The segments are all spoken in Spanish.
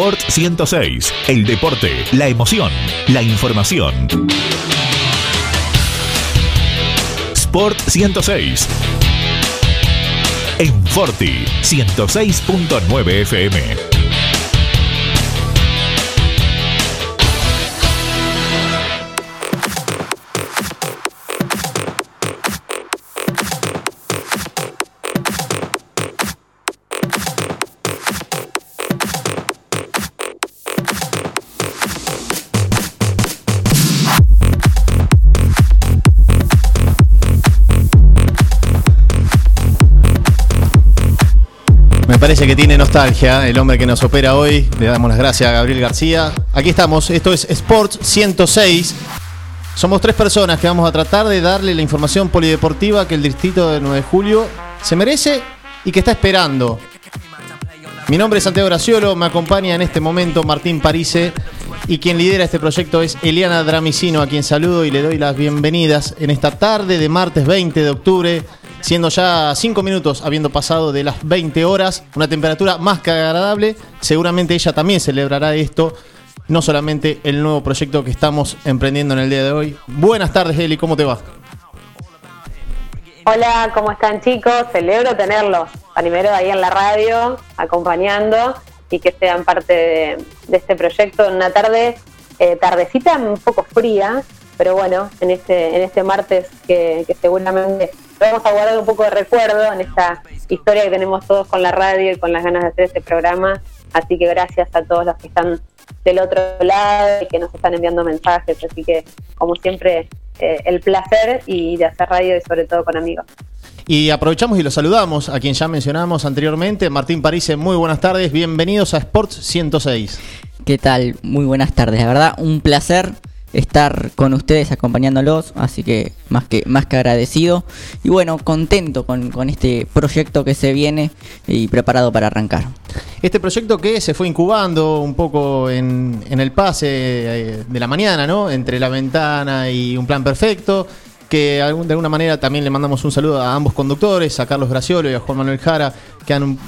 Sport 106. El deporte, la emoción, la información. Sport 106. En Forti 106.9 FM. Parece que tiene nostalgia el hombre que nos opera hoy. Le damos las gracias a Gabriel García. Aquí estamos, esto es Sports 106. Somos tres personas que vamos a tratar de darle la información polideportiva que el distrito de 9 de julio se merece y que está esperando. Mi nombre es Santiago Graciolo, me acompaña en este momento Martín Parise y quien lidera este proyecto es Eliana Dramicino, a quien saludo y le doy las bienvenidas en esta tarde de martes 20 de octubre siendo ya 5 minutos habiendo pasado de las 20 horas, una temperatura más que agradable. Seguramente ella también celebrará esto, no solamente el nuevo proyecto que estamos emprendiendo en el día de hoy. Buenas tardes, Eli, ¿cómo te va? Hola, ¿cómo están chicos? Celebro tenerlos primero ahí en la radio, acompañando y que sean parte de, este proyecto en una tarde, eh, tardecita un poco fría, pero bueno, en este, en este martes que, que seguramente vamos a guardar un poco de recuerdo en esta historia que tenemos todos con la radio y con las ganas de hacer este programa. Así que gracias a todos los que están del otro lado y que nos están enviando mensajes. Así que, como siempre, eh, el placer y de hacer radio y sobre todo con amigos. Y aprovechamos y los saludamos a quien ya mencionamos anteriormente, Martín París, muy buenas tardes, bienvenidos a Sports 106. ¿Qué tal? Muy buenas tardes, la verdad, un placer estar con ustedes acompañándolos, así que más que, más que agradecido y bueno, contento con, este proyecto que se viene y preparado para arrancar. Este proyecto que se fue incubando un poco en, el pase eh, de la mañana, ¿no? Entre la ventana y un plan perfecto, que de alguna manera también le mandamos un saludo a ambos conductores, a Carlos Graciolo y a Juan Manuel Jara, que han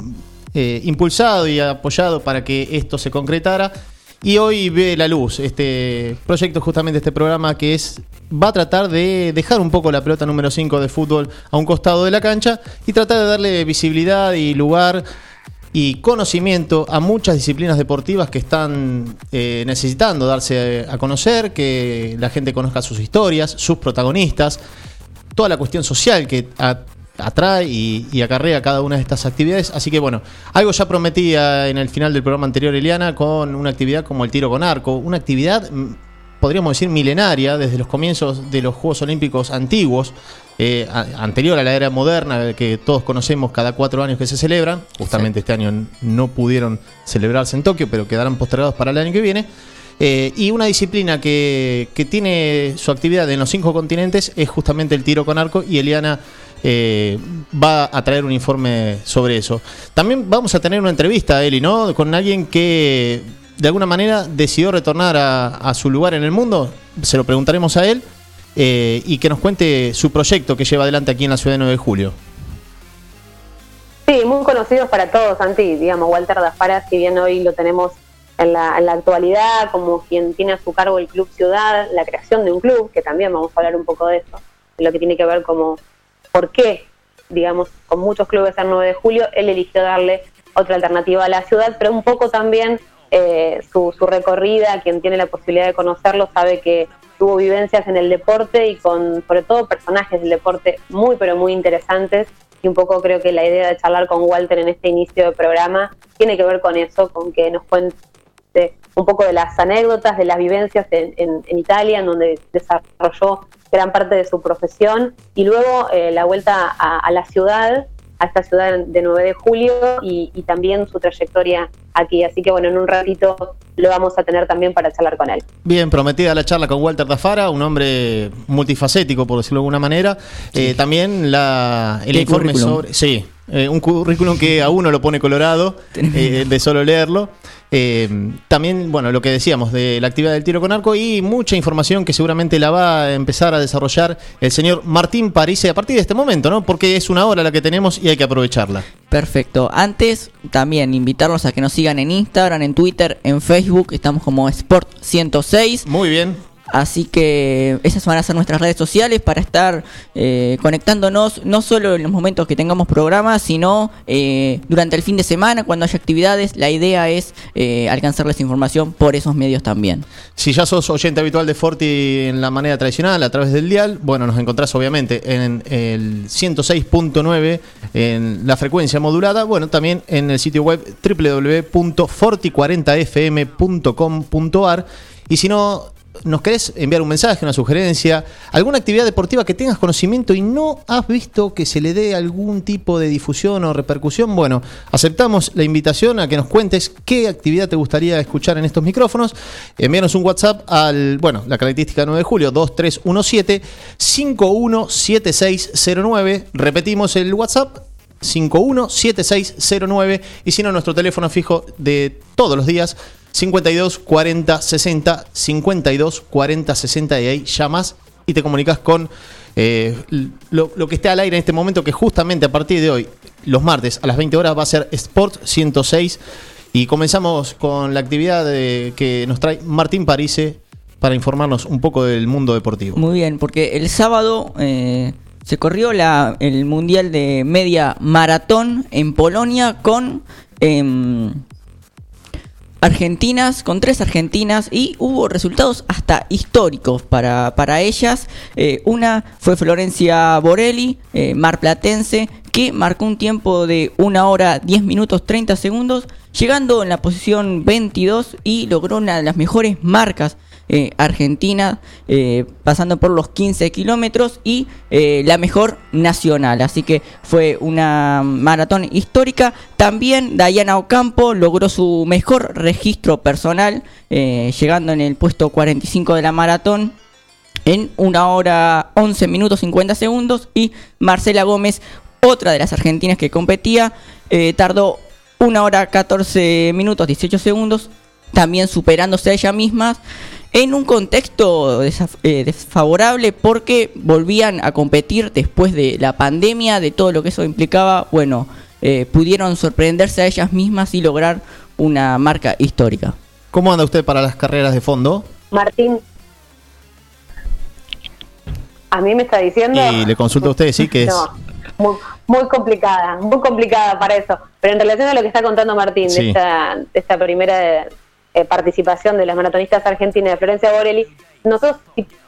eh, impulsado y apoyado para que esto se concretara y hoy ve la luz este proyecto, justamente este programa que es va a tratar de dejar un poco la pelota número 5 de fútbol a un costado de la cancha y tratar de darle visibilidad y lugar y conocimiento a muchas disciplinas deportivas que están eh, necesitando darse a conocer, que la gente conozca sus historias, sus protagonistas, toda la cuestión social que atrae y, acarrea cada una de estas actividades. Así que bueno, algo ya prometía en el final del programa anterior Eliana con una actividad como el tiro con arco, una actividad mm, podríamos decir milenaria desde los comienzos de los Juegos Olímpicos antiguos, eh, anterior a la era moderna que todos conocemos cada cuatro años que se celebran. Justamente este año no pudieron celebrarse en Tokio, pero quedarán postergados para el año que viene. Eh, y una disciplina que, que, tiene su actividad en los cinco continentes es justamente el tiro con arco y Eliana eh, va a traer un informe sobre eso. También vamos a tener una entrevista, Eli, ¿no? Con alguien que de alguna manera decidió retornar a, su lugar en el mundo. Se lo preguntaremos a él eh, y que nos cuente su proyecto que lleva adelante aquí en la ciudad de 9 de julio. Sí, muy conocidos para todos, Santi. Digamos, Walter Dafara, si bien hoy lo tenemos en la, en la, actualidad como quien tiene a su cargo el Club Ciudad, la creación de un club, que también vamos a hablar un poco de eso, de lo que tiene que ver como por qué, digamos, con muchos clubes el 9 de julio, él eligió darle otra alternativa a la ciudad, pero un poco también eh, su, recorrida, quien tiene la posibilidad de conocerlo sabe que tuvo vivencias en el deporte y con sobre todo personajes del deporte muy pero muy interesantes. Y un poco creo que la idea de charlar con Walter en este inicio de programa tiene que ver con eso, con que nos cuente un poco de las anécdotas, de las vivencias en, en Italia, en donde desarrolló gran parte de su profesión, y luego eh, la vuelta a, la ciudad, a esta ciudad de 9 de julio, y, también su trayectoria aquí. Así que bueno, en un ratito lo vamos a tener también para charlar con él. Bien, prometida la charla con Walter Dafara, un hombre multifacético, por decirlo de alguna manera. Eh, también la, el informe sobre... Sí, Eh, un currículum que a uno lo pone colorado eh, de solo leerlo. Eh, también, bueno, lo que decíamos de la actividad del tiro con arco y mucha información que seguramente la va a empezar a desarrollar el señor Martín Parise a partir de este momento, ¿no? Porque es una hora la que tenemos y hay que aprovecharla. Perfecto. Antes, también invitarlos a que nos sigan en Instagram, en Twitter, en Facebook. Estamos como Sport106. Muy bien. Así que esas van a ser nuestras redes sociales para estar eh, conectándonos no solo en los momentos que tengamos programas, sino eh, durante el fin de semana, cuando haya actividades. La idea es eh, alcanzarles información por esos medios también. Si ya sos oyente habitual de Forti en la manera tradicional, a través del dial, bueno, nos encontrás obviamente en el 106.9 en la frecuencia modulada, bueno, también en el sitio web www.forti40fm.com.ar y si no nos querés enviar un mensaje, una sugerencia, alguna actividad deportiva que tengas conocimiento y no has visto que se le dé algún tipo de difusión o repercusión, bueno, aceptamos la invitación a que nos cuentes qué actividad te gustaría escuchar en estos micrófonos. Envíanos un WhatsApp al, bueno, la característica 9 de julio, 2317 517609. Repetimos el WhatsApp, 517609 y si no nuestro teléfono fijo de todos los días 52 40 60 52 40 60 y ahí llamas y te comunicas con eh, lo, que esté al aire en este momento que justamente a partir de hoy los martes a las 20 horas va a ser Sport 106 y comenzamos con la actividad que nos trae Martín Parise para informarnos un poco del mundo deportivo. Muy bien, porque el sábado eh, se corrió la, el Mundial de Media Maratón en Polonia con... Eh, argentinas, con tres argentinas, y hubo resultados hasta históricos para, para ellas. Eh, una fue Florencia Borelli, eh, marplatense, que marcó un tiempo de una hora 10 minutos 30 segundos, llegando en la posición 22 y logró una de las mejores marcas eh, Argentina, eh, pasando por los 15 kilómetros y eh, la mejor nacional. Así que fue una maratón histórica. También Dayana Ocampo logró su mejor registro personal, llegando en el puesto 45 de la maratón en una hora 11 minutos 50 segundos y Marcela Gómez, otra de las argentinas que competía, tardó una hora 14 minutos 18 segundos, también superándose a ella misma en un contexto eh, desfavorable porque volvían a competir después de la pandemia, de todo lo que eso implicaba, bueno, eh, pudieron sorprenderse a ellas mismas y lograr una marca histórica. ¿Cómo anda usted para las carreras de fondo? Martín. A mí me está diciendo... Y le consulto a usted, sí, que es... muy, complicada, muy complicada para eso. Pero en relación a lo que está contando Martín, de, esta, de esta primera eh, participación de las maratonistas argentinas de Florencia Borelli, nosotros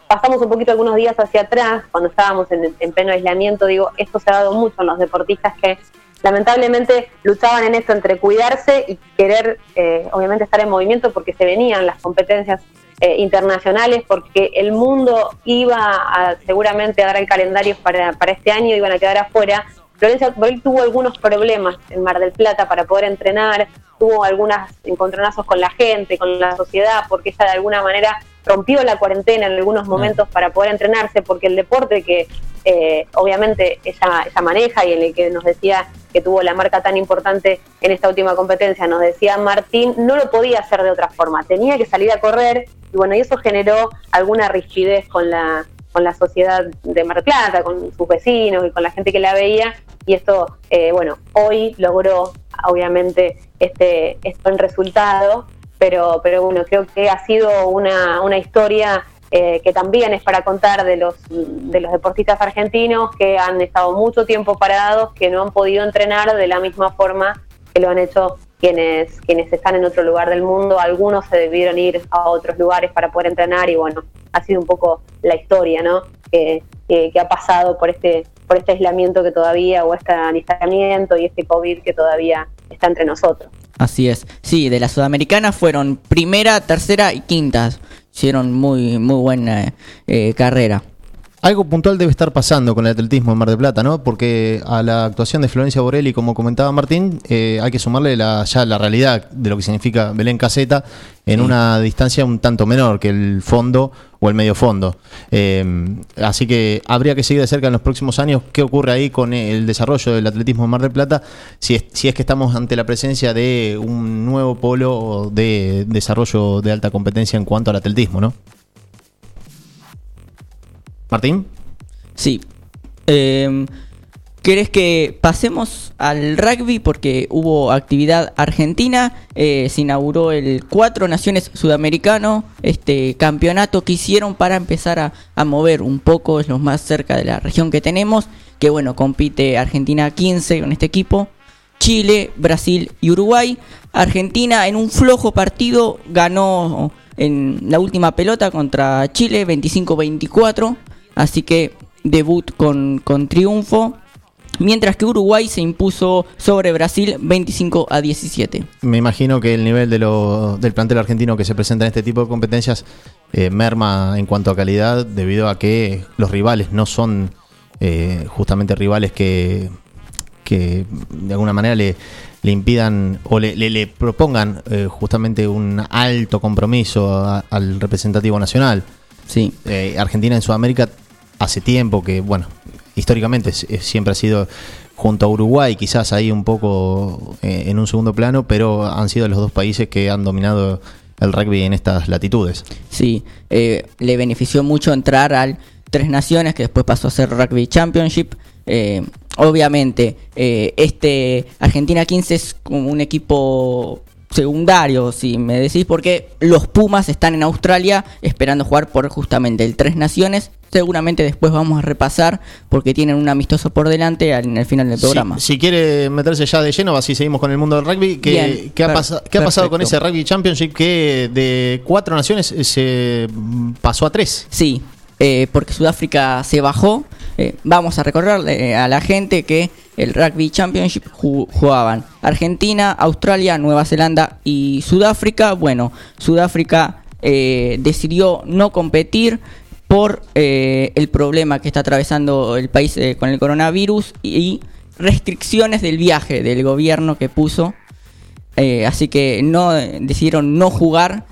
pasamos un poquito algunos días hacia atrás, cuando estábamos en, en, pleno aislamiento, digo, esto se ha dado mucho en los deportistas que lamentablemente luchaban en esto entre cuidarse y querer, eh, obviamente, estar en movimiento porque se venían las competencias eh, internacionales, porque el mundo iba a, seguramente a dar el calendario para, para este año, iban a quedar afuera. Florencia Borelli tuvo algunos problemas en Mar del Plata para poder entrenar, tuvo algunos encontronazos con la gente, con la sociedad, porque ella de alguna manera rompió la cuarentena en algunos momentos para poder entrenarse, porque el deporte que eh, obviamente ella, ella maneja y en el que nos decía que tuvo la marca tan importante en esta última competencia, nos decía Martín, no lo podía hacer de otra forma, tenía que salir a correr y bueno, y eso generó alguna rigidez con la, con la sociedad de Mar Plata, con sus vecinos y con la gente que la veía, y esto, eh, bueno, hoy logró obviamente este, este buen resultado, pero, pero bueno, creo que ha sido una, una historia eh, que también es para contar de los, de los deportistas argentinos que han estado mucho tiempo parados, que no han podido entrenar de la misma forma que lo han hecho quienes, quienes están en otro lugar del mundo. Algunos se debieron ir a otros lugares para poder entrenar y bueno, ha sido un poco la historia, ¿no? Que, que, que ha pasado por este, por este aislamiento que todavía, o este aislamiento y este COVID que todavía está entre nosotros. Así es. Sí, de las sudamericanas fueron primera, tercera y quinta. Hicieron muy, muy buena eh, carrera. Algo puntual debe estar pasando con el atletismo en Mar del Plata, ¿no? Porque a la actuación de Florencia Borelli, como comentaba Martín, eh, hay que sumarle la, ya la realidad de lo que significa Belén Caseta en una distancia un tanto menor que el fondo o el medio fondo. Eh, así que habría que seguir de cerca en los próximos años qué ocurre ahí con el desarrollo del atletismo en Mar del Plata, si es, que estamos ante la presencia de un nuevo polo de desarrollo de alta competencia en cuanto al atletismo, ¿no? Martín. Sí. Eh, ¿Querés que pasemos al rugby? Porque hubo actividad argentina, eh, se inauguró el Cuatro Naciones Sudamericano, este campeonato que hicieron para empezar a, a, mover un poco, es lo más cerca de la región que tenemos, que bueno, compite Argentina 15 con este equipo, Chile, Brasil y Uruguay. Argentina en un flojo partido ganó en la última pelota contra Chile 25-24, así que debut con, con triunfo mientras que Uruguay se impuso sobre Brasil 25 a 17. Me imagino que el nivel de lo, del plantel argentino que se presenta en este tipo de competencias eh, merma en cuanto a calidad debido a que los rivales no son eh, justamente rivales que, que de alguna manera le, le impidan o le, le, le propongan eh, justamente un alto compromiso a, al representativo nacional. Sí. Eh, Argentina en Sudamérica hace tiempo que, bueno, históricamente siempre ha sido junto a Uruguay, quizás ahí un poco eh, en un segundo plano, pero han sido los dos países que han dominado el rugby en estas latitudes. Sí, eh, le benefició mucho entrar al Tres Naciones, que después pasó a ser Rugby Championship. Eh, obviamente, este Argentina 15 es un equipo secundario, si me decís, porque los Pumas están en Australia esperando jugar por justamente el Tres Naciones. Seguramente después vamos a repasar porque tienen un amistoso por delante en el final del programa. Si, si quiere meterse ya de lleno, así seguimos con el mundo del rugby. ¿Qué, Bien, ¿qué, ha, qué ha pasado con ese Rugby Championship que de cuatro naciones se pasó a tres? Sí, eh, porque Sudáfrica se bajó. Eh, vamos a recordarle a la gente que el Rugby Championship ju- jugaban Argentina, Australia, Nueva Zelanda y Sudáfrica. Bueno, Sudáfrica eh, decidió no competir por eh, el problema que está atravesando el país eh, con el coronavirus y restricciones del viaje del gobierno que puso eh, así que no decidieron no jugar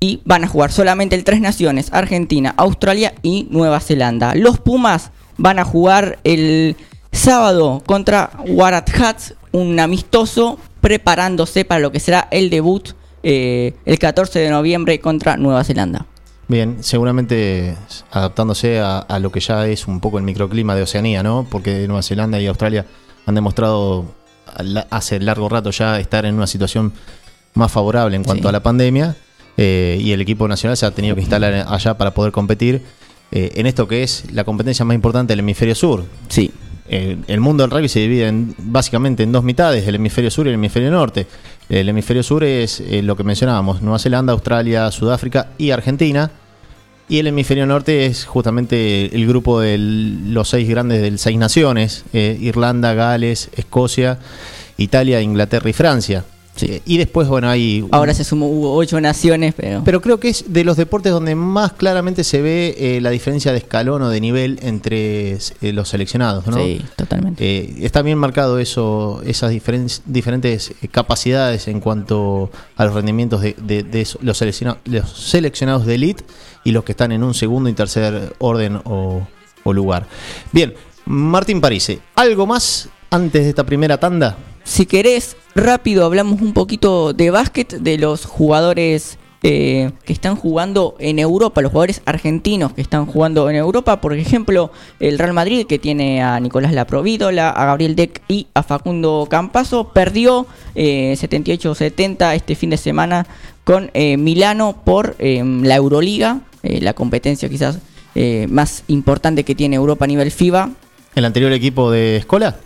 y van a jugar solamente el Tres Naciones, Argentina, Australia y Nueva Zelanda. Los Pumas van a jugar el sábado contra Waratahs, un amistoso preparándose para lo que será el debut el 14 de noviembre contra Nueva Zelanda. Bien, seguramente adaptándose a, a lo que ya es un poco el microclima de Oceanía, ¿no? Porque Nueva Zelanda y Australia han demostrado hace largo rato ya estar en una situación más favorable en cuanto Sí. a la pandemia eh, y el equipo nacional se ha tenido que instalar allá para poder competir eh, en esto que es la competencia más importante del hemisferio sur. Sí, Eh, el mundo del rugby se divide en- básicamente en dos mitades, el hemisferio sur y el hemisferio norte. El hemisferio sur es eh, lo que mencionábamos, Nueva Zelanda, Australia, Sudáfrica y Argentina. Y el hemisferio norte es justamente el grupo de los seis grandes del seis naciones, eh, Irlanda, Gales, Escocia, Italia, Inglaterra y Francia. Y después, bueno, hay... ahora se sumó, hubo ocho naciones, pero... pero creo que es de los deportes donde más claramente se ve eh, la diferencia de escalón o de nivel entre eh, los seleccionados, ¿no? Sí, totalmente. Eh, está bien marcado eso, esas diferen- diferentes capacidades en cuanto a los rendimientos de, de- de eso- los, selecciona- los seleccionados de elite y los que están en un segundo y tercer orden o, o lugar. Bien, Martín Parise, ¿algo más antes de esta primera tanda? Si querés, rápido hablamos un poquito de básquet, de los jugadores eh, que están jugando en Europa, los jugadores argentinos que están jugando en Europa. Por ejemplo, el Real Madrid, que tiene a Nicolás Laprovídola, a Gabriel Deck y a Facundo Campazo, perdió eh, 78-70 este fin de semana con eh, Milano por eh, la Euroliga, eh, la competencia quizás eh, más importante que tiene Europa a nivel FIBA. ¿El anterior equipo de Escola?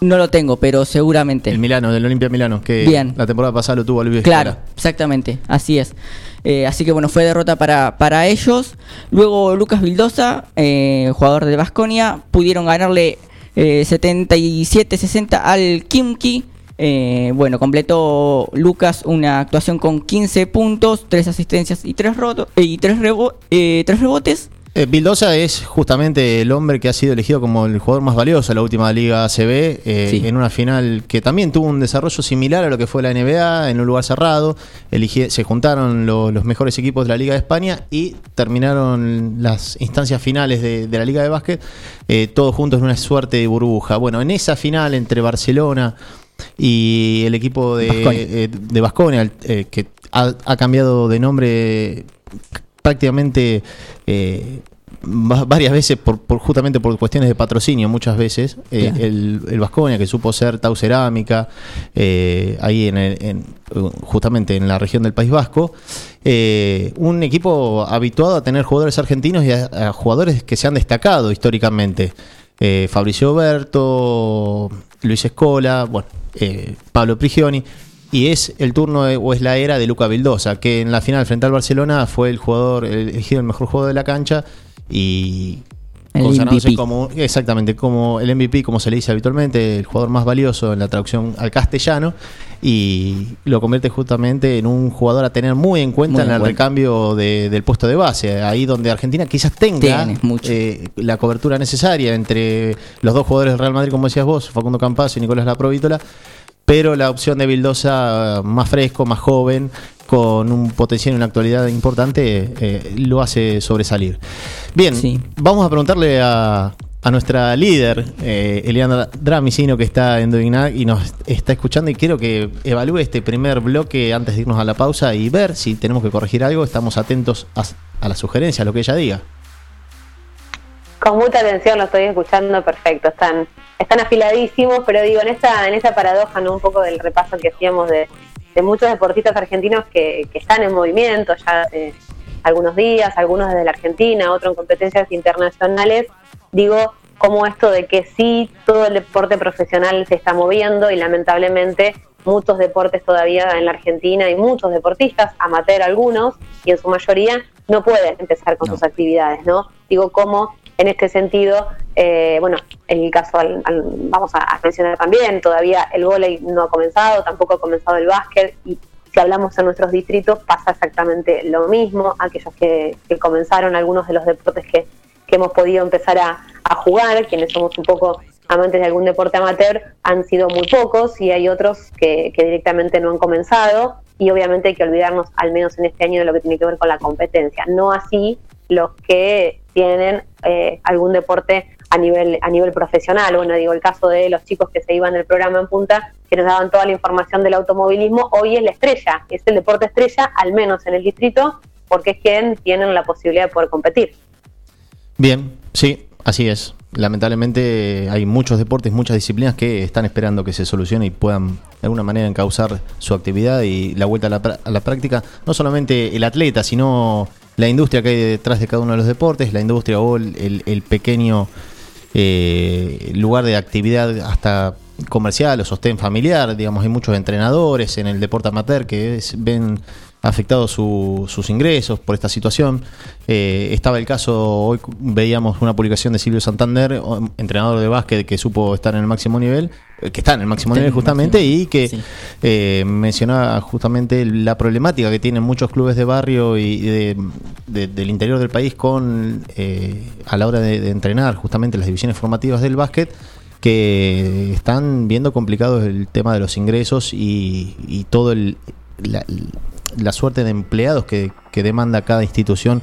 No lo tengo, pero seguramente. El Milano, del Olimpia Milano, que Bien. la temporada pasada lo tuvo Luis Claro, Escola. exactamente, así es. Eh, así que bueno, fue derrota para, para ellos. Luego Lucas Vildosa, eh, jugador de Basconia, pudieron ganarle eh, 77-60 al Kimki. Eh, bueno, completó Lucas una actuación con 15 puntos, 3 asistencias y 3, roto, eh, y tres, rebo- eh, tres rebotes. Eh, Bildosa es justamente el hombre que ha sido elegido como el jugador más valioso de la última Liga ACB, eh, Sí. en una final que también tuvo un desarrollo similar a lo que fue la NBA, en un lugar cerrado. Elige- se juntaron lo- los mejores equipos de la Liga de España y terminaron las instancias finales de, de la Liga de Básquet, eh, todos juntos en una suerte de burbuja. Bueno, en esa final entre Barcelona y el equipo de Baskonia. eh, de eh, que ha, ha cambiado de nombre prácticamente eh, varias veces por, por- justamente por cuestiones de patrocinio muchas veces eh, el, el Baskonia que supo ser Tau Cerámica eh, ahí en, el- en- justamente en la región del País Vasco eh, un equipo habituado a tener jugadores argentinos y a, a jugadores que se han destacado históricamente. Fabricio Berto Luis Escola bueno Pablo Prigioni y es el turno de- o es la era de Luca Vildosa, que en la final frente al Barcelona fue el jugador el- elegido el mejor jugador de la cancha y El MVP. como exactamente como el MVP como se le dice habitualmente, el jugador más valioso en la traducción al castellano y lo convierte justamente en un jugador a tener muy en cuenta Muy en el cuenta. recambio de- del puesto de base, ahí donde Argentina quizás tenga eh, la cobertura necesaria entre los dos jugadores del Real Madrid, como decías vos, Facundo Campazzo y Nicolás Laprovítola, pero la opción de Vildosa eh, más fresco, más joven, con un potencial y una actualidad importante, eh, lo hace sobresalir. Bien, Sí. vamos a preguntarle a, a nuestra líder, eh, Eliana Dramicino, que está en Doignac y nos está escuchando y quiero que evalúe este primer bloque antes de irnos a la pausa y ver si tenemos que corregir algo. Estamos atentos a, a las sugerencias, a lo que ella diga. Con mucha atención lo estoy escuchando perfecto, están, están afiladísimos, pero digo, en esa, en esa paradoja, ¿no? Un poco del repaso que hacíamos de, de muchos deportistas argentinos que, que están en movimiento ya hace algunos días, algunos desde la Argentina, otros en competencias internacionales, digo, como esto de que sí, todo el deporte profesional se está moviendo y lamentablemente muchos deportes todavía en la Argentina y muchos deportistas, amateur algunos, y en su mayoría no pueden empezar con No. sus actividades, ¿no? Digo, cómo en este sentido, eh, bueno, en el caso, al- vamos a, mencionar también, todavía el vóley no ha comenzado, tampoco ha comenzado el básquet, y si hablamos en nuestros distritos pasa exactamente lo mismo, aquellos que, comenzaron algunos de los deportes que, hemos podido empezar a, a jugar, quienes somos un poco amantes de algún deporte amateur, han sido muy pocos y hay otros que, que directamente no han comenzado y obviamente hay que olvidarnos al menos en este año de lo que tiene que ver con la competencia, no así los que tienen eh, algún deporte a nivel a nivel profesional. Bueno, digo, el caso de los chicos que se iban del programa en punta, que nos daban toda la información del automovilismo, hoy es la estrella, es el deporte estrella, al menos en el distrito, porque es quien tienen la posibilidad de poder competir. Bien, sí, así es. Lamentablemente hay muchos deportes, muchas disciplinas que están esperando que se solucione y puedan de alguna manera encauzar su actividad y la vuelta a la, a la práctica. No solamente el atleta, sino la industria que hay detrás de cada uno de los deportes, la industria o el, el- pequeño eh, lugar de actividad hasta comercial o sostén familiar. Digamos, hay muchos entrenadores en el deporte amateur que ven afectados su- sus ingresos por esta situación. Eh, estaba el caso, hoy veíamos una publicación de Silvio Santander, entrenador de básquet que supo estar en el máximo nivel, eh, que está en el máximo Está nivel el justamente, máximo, y que sí. eh, mencionaba justamente la problemática que tienen muchos clubes de barrio y de- de- del interior del país con eh, a la hora de, de entrenar justamente las divisiones formativas del básquet que están viendo complicados el tema de los ingresos y, y todo el la, la suerte de empleados que, que demanda cada institución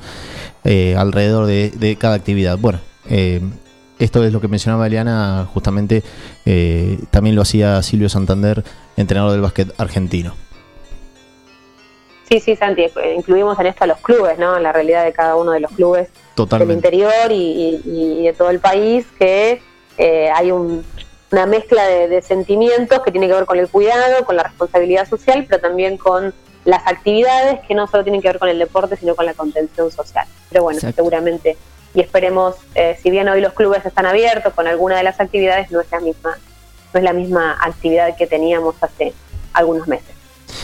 eh, alrededor de, de cada actividad. Bueno, eh, esto es lo que mencionaba Eliana, justamente eh, también lo hacía Silvio Santander, entrenador del básquet argentino. Sí, sí, Santi, eh, incluimos en esto a los clubes, ¿no? La realidad de cada uno de los clubes del interior y, y- y de todo el país, que eh, hay un- una mezcla de, de sentimientos que tiene que ver con el cuidado, con la responsabilidad social, pero también con las actividades que no solo tienen que ver con el deporte, sino con la contención social. Pero bueno, Exacto. seguramente, y esperemos, eh, si bien hoy los clubes están abiertos con alguna de las actividades, no es la misma, no es la misma actividad que teníamos hace algunos meses.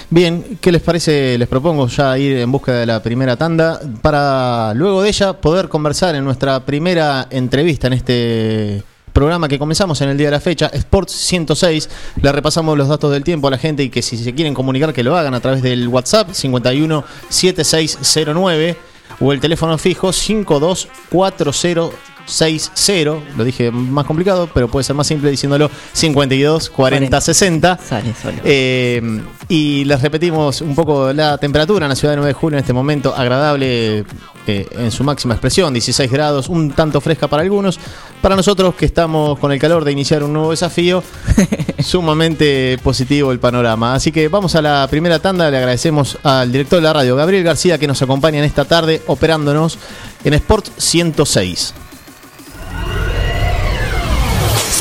Bien, ¿qué les parece? Les propongo ya ir en busca de la primera tanda para luego de ella poder conversar en nuestra primera entrevista en este programa que comenzamos en el día de la fecha, Sports 106. Le repasamos los datos del tiempo a la gente y que si se quieren comunicar que lo hagan a través del WhatsApp 51 7609. o el teléfono fijo 524060. Lo dije más complicado, pero puede ser más simple diciéndolo 52 40 60. Sale solo. Eh, y les repetimos un poco la temperatura en la ciudad de 9 de julio en este momento, agradable eh, en su máxima expresión, 16 grados, un tanto fresca para algunos. Para nosotros que estamos con el calor de iniciar un nuevo desafío, sumamente positivo el panorama. Así que vamos a la primera tanda, le agradecemos al director de la radio, Gabriel García, que nos acompaña en esta tarde operándonos en Sport 106.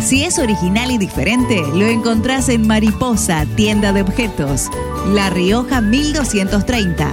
Si es original y diferente, lo encontrás en Mariposa, tienda de objetos. La Rioja 1230.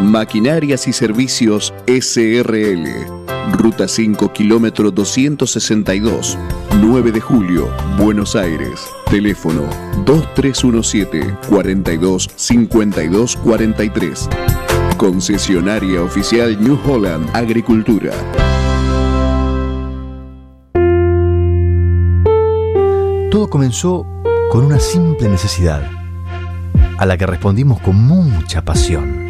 Maquinarias y Servicios SRL. Ruta 5, kilómetro 262, 9 de julio, Buenos Aires. Teléfono 2317 42 52 43. Concesionaria oficial New Holland Agricultura. Todo comenzó con una simple necesidad, a la que respondimos con mucha pasión,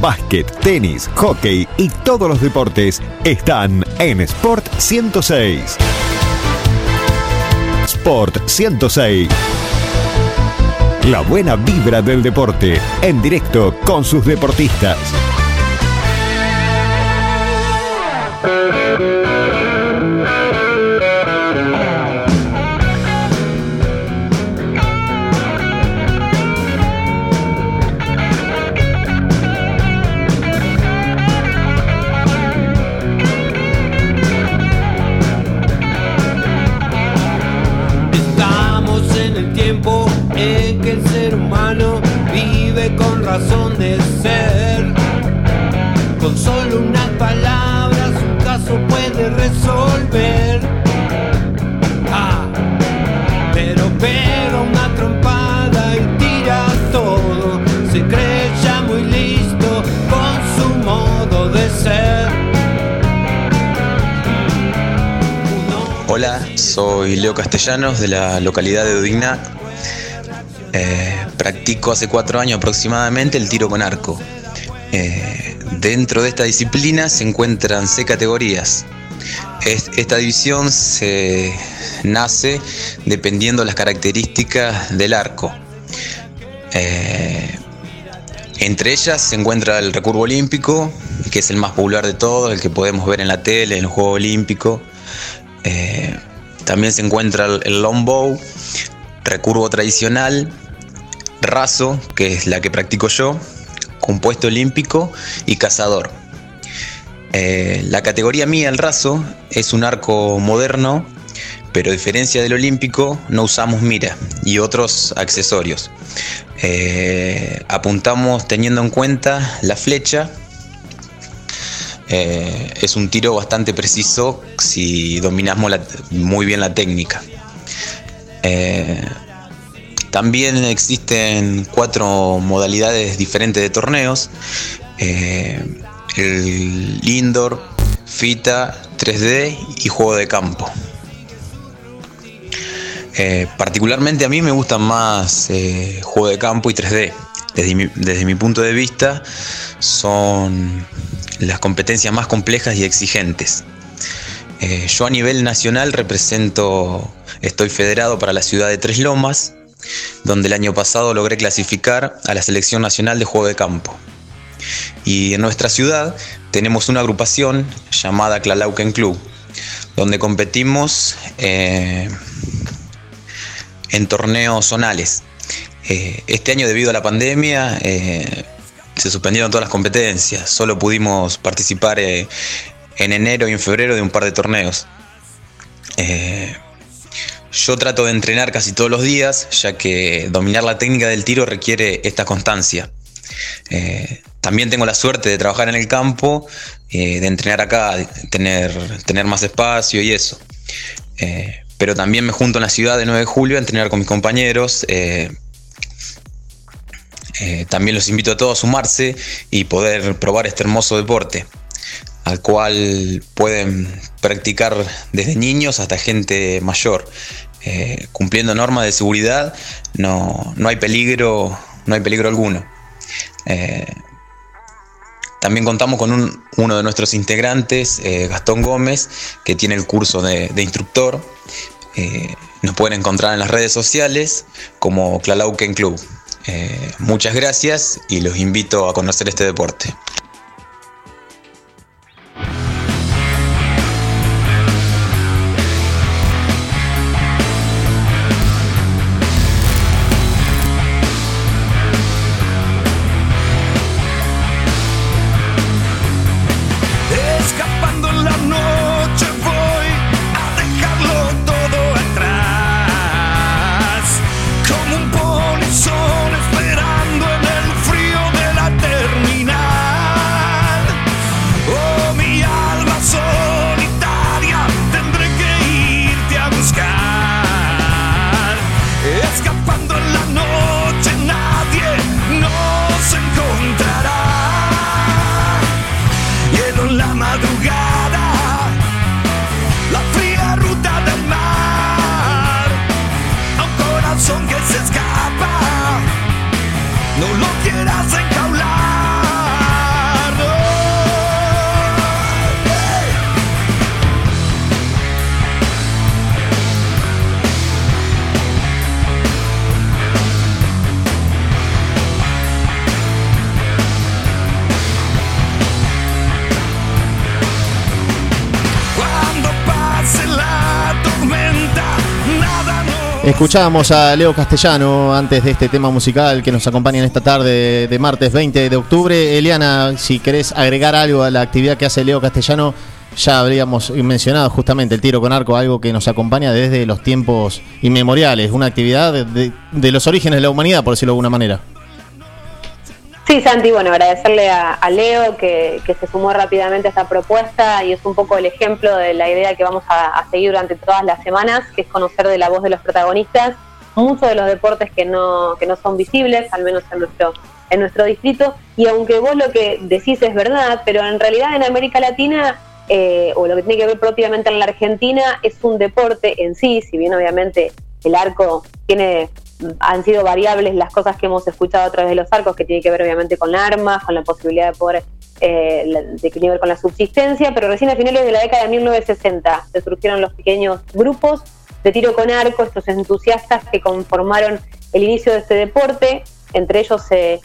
Básquet, tenis, hockey y todos los deportes están en Sport 106. Sport 106. La buena vibra del deporte en directo con sus deportistas. Soy Leo Castellanos de la localidad de Udignac. Eh, practico hace cuatro años aproximadamente el tiro con arco. Eh, dentro de esta disciplina se encuentran seis categorías. Es- esta división se nace dependiendo de las características del arco. Eh, entre ellas se encuentra el recurvo olímpico, que es el más popular de todos, el que podemos ver en la tele, en el Juego Olímpico. Eh, también se encuentra el, longbow, recurvo tradicional, raso, que es la que practico yo, compuesto olímpico y cazador. Eh, la categoría mía, el raso, es un arco moderno, pero a diferencia del olímpico no usamos mira y otros accesorios. Eh, apuntamos teniendo en cuenta la flecha. Eh, es un tiro bastante preciso si dominamos la- muy bien la técnica. Eh, también existen cuatro modalidades diferentes de torneos. Eh, el indoor, fita, 3D y juego de campo. Particularmente a mí me gustan más juego de campo y 3D. Desde mi, punto de vista son las competencias más complejas y exigentes. Eh, yo a nivel nacional represento, estoy federado para la ciudad de Tres Lomas, donde el año pasado logré clasificar a la selección nacional de juego de campo. Y en nuestra ciudad tenemos una agrupación llamada Clalauquen Club, donde competimos eh, en torneos zonales. Eh, este año debido a la pandemia eh, se suspendieron todas las competencias, solo pudimos participar eh, en enero y en febrero de un par de torneos. Yo trato de entrenar casi todos los días, ya que dominar la técnica del tiro requiere esta constancia. También tengo la suerte de trabajar en el campo, de entrenar acá, tener, tener más espacio y eso. Pero también me junto en la ciudad de 9 de julio a entrenar con mis compañeros. Eh, también los invito a todos a sumarse y poder probar este hermoso deporte, al cual pueden practicar desde niños hasta gente mayor. Eh, cumpliendo normas de seguridad, no, no hay peligro, no hay peligro alguno. Eh, también contamos con un- uno de nuestros integrantes, Gastón Gómez, que tiene el curso de, de instructor. Nos pueden encontrar en las redes sociales como Clalauquen Club. Eh, muchas gracias y los invito a conocer este deporte. Escuchábamos a Leo Castellano antes de este tema musical que nos acompaña en esta tarde de martes 20 de octubre. Eliana, si querés agregar algo a la actividad que hace Leo Castellano, ya habríamos mencionado justamente el tiro con arco, algo que nos acompaña desde los tiempos inmemoriales, una actividad de, de- de los orígenes de la humanidad, por decirlo de alguna manera. Santi, bueno, agradecerle a, Leo que, se sumó rápidamente a esta propuesta y es un poco el ejemplo de la idea que vamos a, a seguir durante todas las semanas, que es conocer de la voz de los protagonistas muchos de los deportes que no, que no son visibles, al menos en nuestro, en nuestro distrito, y aunque vos lo que decís es verdad, pero en realidad en América Latina, eh, o lo que tiene que ver propiamente en la Argentina, es un deporte en sí, si bien obviamente el arco tiene han sido variables las cosas que hemos escuchado a través de los arcos, que tiene que ver obviamente con armas, con la posibilidad de poder, eh, de tiene que ver con la subsistencia, pero recién a finales de la década de 1960 se surgieron los pequeños grupos de tiro con arco, estos entusiastas que conformaron el inicio de este deporte, entre ellos se,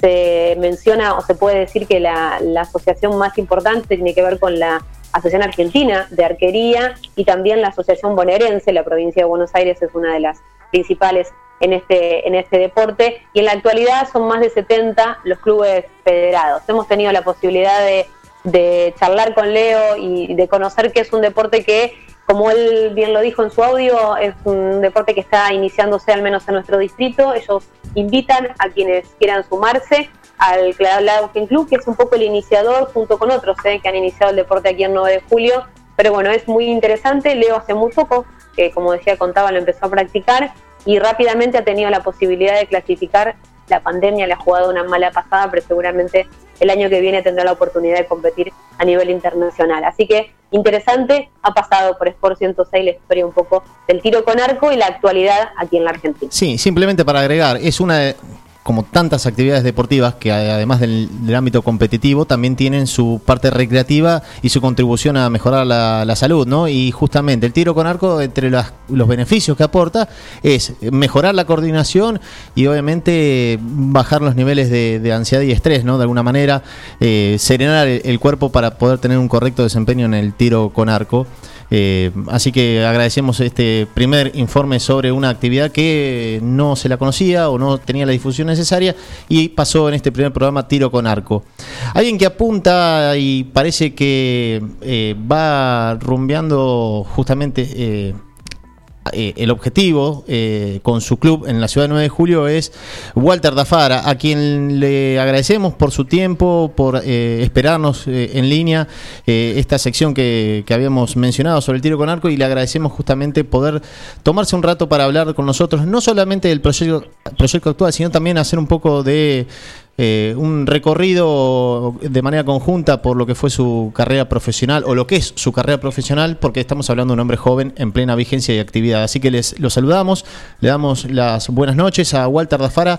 se menciona o se puede decir que la, la asociación más importante tiene que ver con la Asociación Argentina de Arquería y también la Asociación Bonaerense, la provincia de Buenos Aires es una de las principales en este, en este deporte y en la actualidad son más de 70 los clubes federados. Hemos tenido la posibilidad de, de charlar con Leo y de conocer que es un deporte que, como él bien lo dijo en su audio, es un deporte que está iniciándose al menos en nuestro distrito. Ellos invitan a quienes quieran sumarse al Clavauquín Club, que es un poco el iniciador junto con otros eh, que han iniciado el deporte aquí en 9 de julio. Pero bueno, es muy interesante. Leo hace muy poco, que como decía, contaba, lo empezó a practicar y rápidamente ha tenido la posibilidad de clasificar. La pandemia le ha jugado una mala pasada, pero seguramente el año que viene tendrá la oportunidad de competir a nivel internacional. Así que interesante, ha pasado por Sport 106 la historia un poco del tiro con arco y la actualidad aquí en la Argentina. Sí, simplemente para agregar, es una de, como tantas actividades deportivas que a- además del, ámbito competitivo también tienen su parte recreativa y su contribución a mejorar la, salud, ¿no? Y justamente el tiro con arco, entre las- los beneficios que aporta, es mejorar la coordinación y obviamente bajar los niveles de, ansiedad y estrés, ¿no? De alguna manera, eh, serenar el cuerpo para poder tener un correcto desempeño en el tiro con arco. Eh, así que agradecemos este primer informe sobre una actividad que no se la conocía o no tenía la difusión necesaria y pasó en este primer programa Tiro con Arco. Alguien que apunta y parece que eh, va rumbeando justamente eh, eh, el objetivo eh, con su club en la ciudad de 9 de julio es Walter Dafara, a quien le agradecemos por su tiempo, por eh, esperarnos eh, en línea esta sección que, que habíamos mencionado sobre el tiro con arco y le agradecemos justamente poder tomarse un rato para hablar con nosotros, no solamente del proyecto, proyecto actual, sino también hacer un poco de eh, un recorrido de manera conjunta por lo que fue su carrera profesional o lo que es su carrera profesional, porque estamos hablando de un hombre joven en plena vigencia y actividad. Así que les lo saludamos, le damos las buenas noches a Walter Dafara,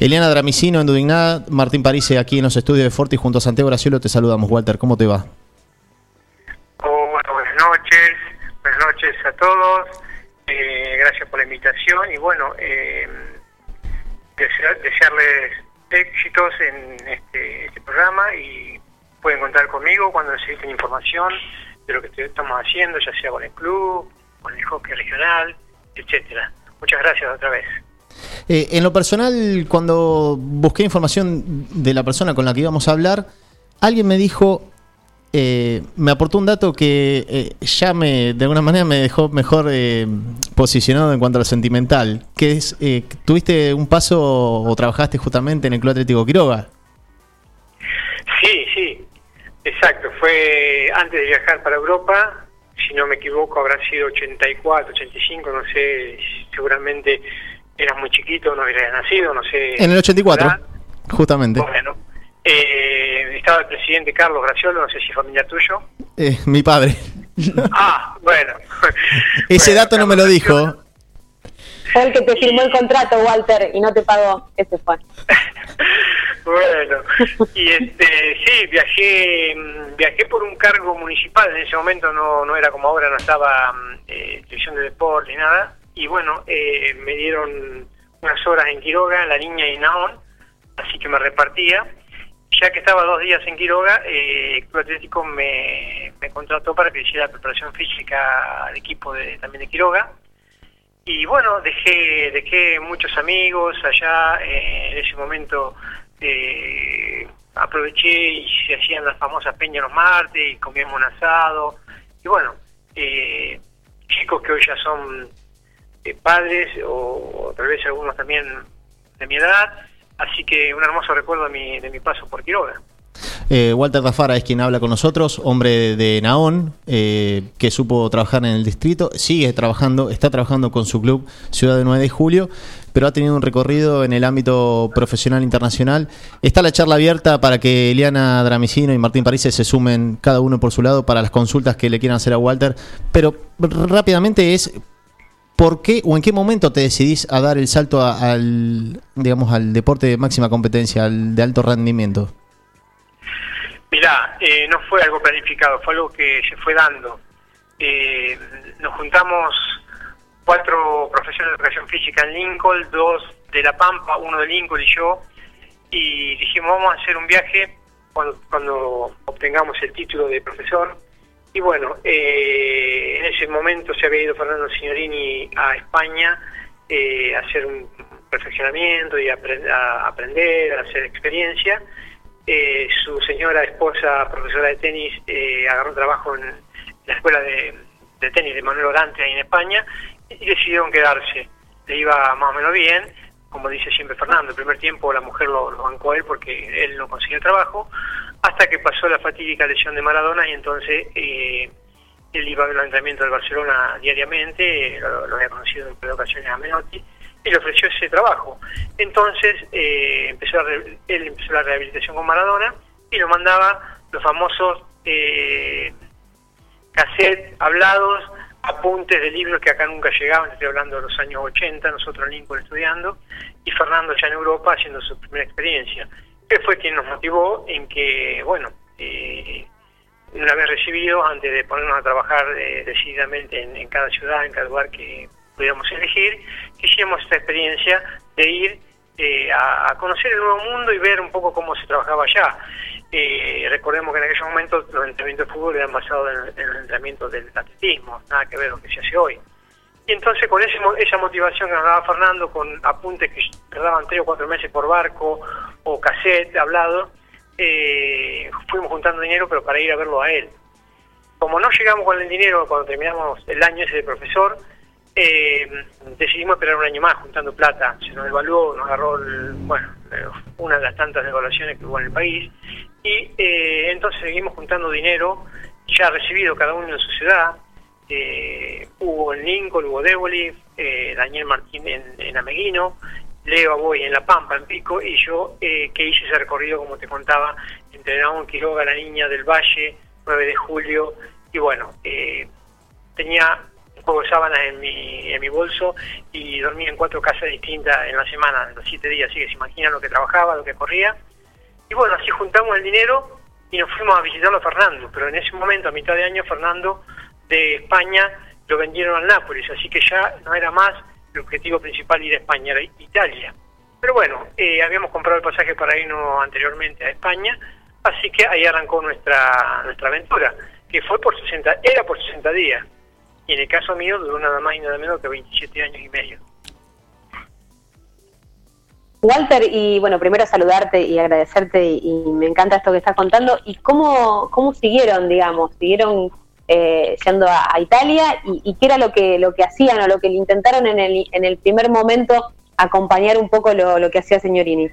Eliana Dramicino en Dudignada, Martín Parise aquí en los estudios de Forti junto a Santiago Graciolo. Te saludamos, Walter, ¿cómo te va? Hola, buenas noches, buenas noches a todos. Eh, gracias por la invitación y bueno, eh, desea- desearles éxitos en este, este programa y pueden contar conmigo cuando necesiten información de lo que estamos haciendo, ya sea con el club, con el hockey regional, etcétera. Muchas gracias otra vez. Eh, en lo personal, cuando busqué información de la persona con la que íbamos a hablar, alguien me dijo, eh, me aportó un dato que eh, ya me, de alguna manera me dejó mejor eh, posicionado en cuanto a lo sentimental, que es, eh, tuviste un paso o trabajaste justamente en el Club Atlético Quiroga. Sí, sí, exacto. Fue antes de viajar para Europa, si no me equivoco, habrá sido 84, 85, no sé, seguramente eras muy chiquito, no habrías nacido, no sé. En el 84, ¿verdad? justamente. Bueno, eh, estaba el presidente Carlos Graciolo, no sé si es familiar tuyo. Eh, mi padre. Ah, bueno. Ese dato no me lo dijo. Fue el que te firmó el contrato, Walter, y no te pagó. Ese fue. Bueno, y este, sí, viajé, mm, viajé por un cargo municipal, en ese momento no, no era como ahora, no estaba mm, eh, televisión de deporte ni nada, y bueno, eh, me dieron unas horas en Quiroga, en La Niña y Naón, así que me repartía. Ya que estaba dos días en Quiroga, eh, Club Atlético me, contrató para que hiciera preparación física al equipo de, también de Quiroga. Y bueno, dejé, dejé muchos amigos allá, eh, en ese momento eh, aproveché y se hacían las famosas peñas los martes y comíamos un asado. Y bueno, eh, chicos que hoy ya son eh, padres o, o tal vez algunos también de mi edad, así que un hermoso recuerdo de mi, de mi paso por Quiroga. Eh, Walter Dafara es quien habla con nosotros, hombre de Naón, eh, que supo trabajar en el distrito, sigue trabajando, está trabajando con su club Ciudad de 9 de Julio, pero ha tenido un recorrido en el ámbito profesional internacional. Está la charla abierta para que Eliana Dramicino y Martín París se sumen cada uno por su lado para las consultas que le quieran hacer a Walter, pero rápidamente es ¿Por qué o en qué momento te decidís a dar el salto al, digamos, al deporte de máxima competencia, al de alto rendimiento? Mirá, eh, no fue algo planificado, fue algo que se fue dando. Eh, nos juntamos cuatro profesores de educación física en Lincoln, dos de La Pampa, uno de Lincoln y yo, y dijimos vamos a hacer un viaje cuando obtengamos el título de profesor. Y bueno, eh, en ese momento se había ido Fernando Signorini a España eh, a hacer un perfeccionamiento y a, apre- a aprender, a hacer experiencia. Eh, su señora esposa, profesora de tenis, eh, agarró trabajo en la escuela de, de tenis de Manuel Orante ahí en España y decidieron quedarse. Le iba más o menos bien, como dice siempre Fernando, el primer tiempo la mujer lo, lo bancó a él porque él no consiguió trabajo, hasta que pasó la fatídica lesión de Maradona y entonces eh, él iba a ver el entrenamiento del Barcelona diariamente, lo, lo había conocido en ocasiones a Menotti, y le ofreció ese trabajo. Entonces eh, empezó la él empezó la rehabilitación con Maradona y nos mandaba los famosos eh, cassettes hablados, apuntes de libros que acá nunca llegaban, estoy hablando de los años 80, nosotros en Lincoln estudiando, y Fernando ya en Europa haciendo su primera experiencia. Él fue quien nos motivó en que, bueno, eh, una vez recibido, antes de ponernos a trabajar eh, decididamente en, cada ciudad, en cada lugar que pudiéramos elegir, quisiéramos esta experiencia de ir eh, a, conocer el nuevo mundo y ver un poco cómo se trabajaba allá. Eh, recordemos que en aquellos momentos los entrenamientos de fútbol eran basados en, en el entrenamiento del atletismo, nada que ver con lo que se hace hoy. Y entonces con ese esa motivación que nos daba Fernando, con apuntes que tardaban tres o cuatro meses por barco o cassette hablado, eh, fuimos juntando dinero pero para ir a verlo a él. Como no llegamos con el dinero cuando terminamos el año ese de profesor, eh, decidimos esperar un año más juntando plata. Se nos devaluó, nos agarró el- bueno, eh, una de las tantas devaluaciones que hubo en el país. Y eh, entonces seguimos juntando dinero, ya recibido cada uno en su ciudad. Eh, hubo en Lincoln, hubo Déboli, eh, Daniel Martín en, en Ameguino, Leo Aboy en La Pampa, en Pico, y yo eh, que hice ese recorrido, como te contaba, entre Naón, Quiroga, La Niña del Valle, 9 de julio, y bueno, eh, tenía un juego de sábanas en mi, en mi bolso y dormía en cuatro casas distintas en la semana, en los siete días, así que se imaginan lo que trabajaba, lo que corría. Y bueno, así juntamos el dinero y nos fuimos a visitarlo a Fernando, pero en ese momento, a mitad de año, Fernando de España lo vendieron al Nápoles, así que ya no era más el objetivo principal ir a España, era Italia. Pero bueno, eh, habíamos comprado el pasaje para irnos anteriormente a España, así que ahí arrancó nuestra nuestra aventura, que fue por 60, era por 60 días, y en el caso mío duró nada más y nada menos que 27 años y medio. Walter, y bueno, primero saludarte y agradecerte, y, me encanta esto que estás contando. ¿Y cómo, cómo siguieron, digamos? ¿Siguieron eh, yendo a, Italia? ¿Y, qué era lo que, lo que hacían o lo que intentaron en el, en el primer momento acompañar un poco lo, lo que hacía Señorini?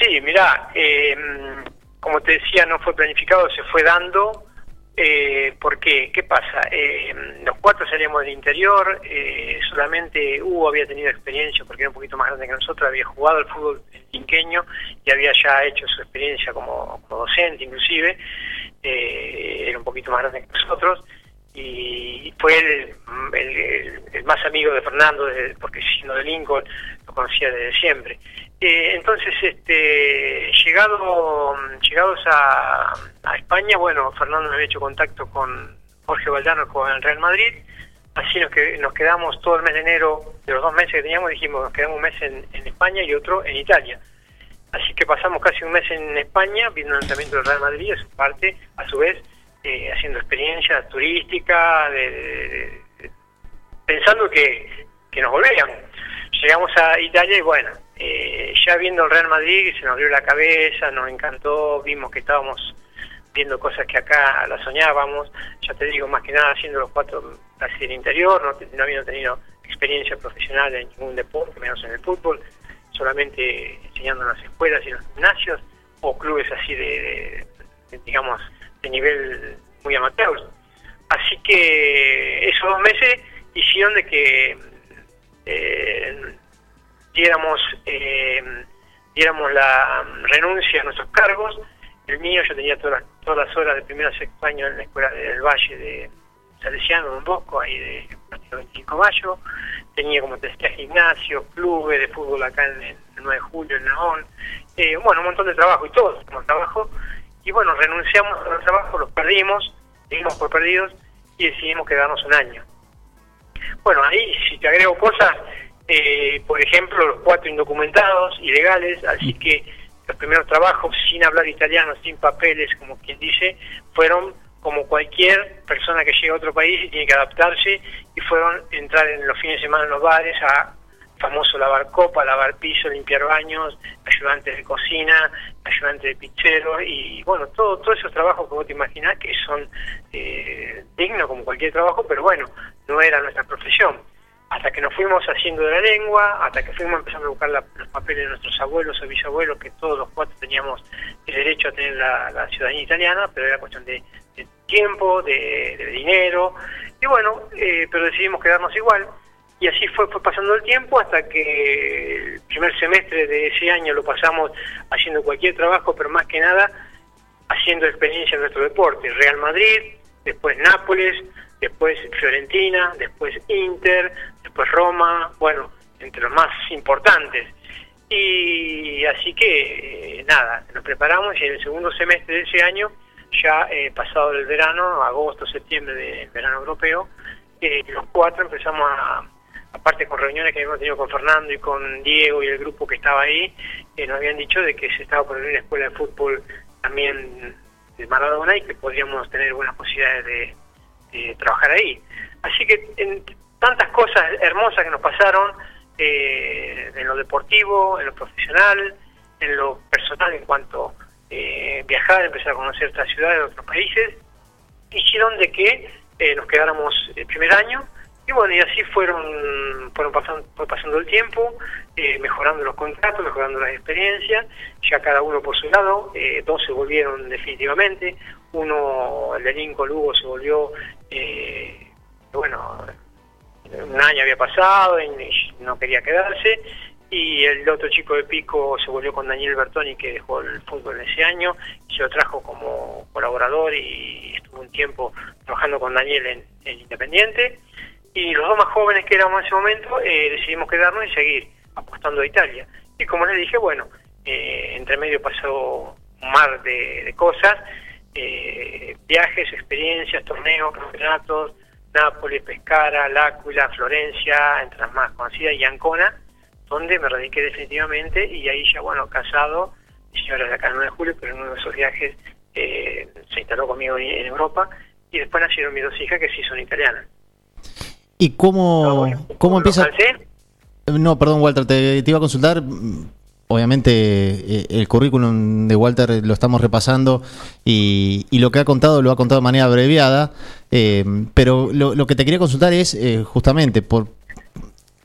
Sí, mira, eh, como te decía, no fue planificado, se fue dando. Eh, ¿Por qué? ¿Qué pasa? Eh, los cuatro salíamos del interior, eh, solamente Hugo había tenido experiencia porque era un poquito más grande que nosotros, había jugado al fútbol quinqueño y había ya hecho su experiencia como, como docente inclusive, eh, era un poquito más grande que nosotros y fue el, el- más amigo de Fernando, desde- porque siendo de Lincoln lo conocía desde siempre. Eh, entonces, este, llegado, llegados a, a España, bueno, Fernando había hecho contacto con Jorge Valdano con el Real Madrid, así nos, que, nos quedamos todo el mes de enero, de los dos meses que teníamos, dijimos, nos quedamos un mes en, en España y otro en Italia. Así que pasamos casi un mes en España viendo el lanzamiento del Real Madrid a su parte, a su vez, eh, haciendo experiencia turística, de- pensando que, que nos volvíamos. Llegamos a Italia y bueno, eh, ya viendo el Real Madrid se nos abrió la cabeza, nos encantó, vimos que estábamos viendo cosas que acá las soñábamos, ya te digo, más que nada haciendo los cuatro casi del interior, no, no habiendo tenido experiencia profesional en ningún deporte, menos en el fútbol, solamente enseñando en las escuelas y en los gimnasios, o clubes así de, de, digamos, de nivel muy amateur. Así que esos dos meses hicieron de que eh, diéramos, eh, diéramos la renuncia a nuestros cargos. El mío, yo tenía todas las, todas las horas de primero a sexto año en la escuela del Valle de Salesiano, Don Bosco, ahí de partido 25 de mayo. Tenía, como te decía, gimnasio, clubes de fútbol acá en el 9 de julio, en Naón. Eh, bueno, un montón de trabajo y todo, como trabajo. Y bueno, renunciamos al trabajo, los perdimos, dimos por perdidos y decidimos quedarnos un año. Bueno, ahí si te agrego cosas, eh, por ejemplo, los cuatro indocumentados, ilegales, así que los primeros trabajos sin hablar italiano, sin papeles, como quien dice, fueron como cualquier persona que llega a otro país y tiene que adaptarse, y fueron entrar en los fines de semana en los bares a famoso lavar copa, lavar piso, limpiar baños, ayudantes de cocina, ayudantes de pizzero y bueno, todo, todos esos trabajos que vos te imaginás que son eh, dignos como cualquier trabajo, pero bueno, no era nuestra profesión. Hasta que nos fuimos haciendo de la lengua, hasta que fuimos empezando a buscar la- los papeles de nuestros abuelos o bisabuelos, que todos los cuatro teníamos el derecho a tener la, la ciudadanía italiana, pero era cuestión de tiempo, de, dinero, y bueno, eh, pero decidimos quedarnos igual. Y así fue, fue pasando el tiempo hasta que el primer semestre de ese año lo pasamos haciendo cualquier trabajo, pero más que nada haciendo experiencia en nuestro deporte. Real Madrid, después Nápoles, después Fiorentina, después Inter, después Roma, bueno, entre los más importantes. Y así que eh, nada, nos preparamos y en el segundo semestre de ese año, ya eh, pasado el verano, agosto, septiembre del verano europeo, eh, los cuatro empezamos a, aparte con reuniones que habíamos tenido con Fernando y con Diego y el grupo que estaba ahí, eh, nos habían dicho de que se estaba por una escuela de fútbol también de Maradona y que podríamos tener buenas posibilidades de, trabajar ahí. Así que en tantas cosas hermosas que nos pasaron, eh, en lo deportivo, en lo profesional, en lo personal en cuanto eh, viajar, empezar a conocer otras ciudades, otros países, hicieron de que eh, nos quedáramos el primer año y bueno, y así fueron, fueron pasando, fue pasando el tiempo, eh, mejorando los contratos, mejorando las experiencias, ya cada uno por su lado, eh, dos se volvieron definitivamente, uno, el de Lincoln Lugo se volvió, eh, bueno, un año había pasado y no quería quedarse, y el otro chico de Pico se volvió con Daniel Bertoni que dejó el fútbol ese año y se lo trajo como colaborador y estuvo un tiempo trabajando con Daniel en, en Independiente. Y los dos más jóvenes que éramos en ese momento eh, decidimos quedarnos y seguir apostando a Italia. Y como les dije bueno eh, entre medio pasó un mar de, de cosas eh, viajes, experiencias, torneos, campeonatos Nápoles, Pescara, L'Aquila, Florencia, entre las más conocidas, y Ancona, donde me radiqué definitivamente y ahí ya, bueno, casado, señora de acá el 9 de julio, pero en uno de esos viajes eh, se instaló conmigo en en Europa y después nacieron mis dos hijas que sí son italianas. ¿Y cómo, cómo empieza? No, perdón, Walter, te, te iba a consultar. Obviamente eh, el currículum de Walter lo estamos repasando y, y lo que ha contado lo ha contado de manera abreviada, eh, pero lo, lo que te quería consultar es eh, justamente por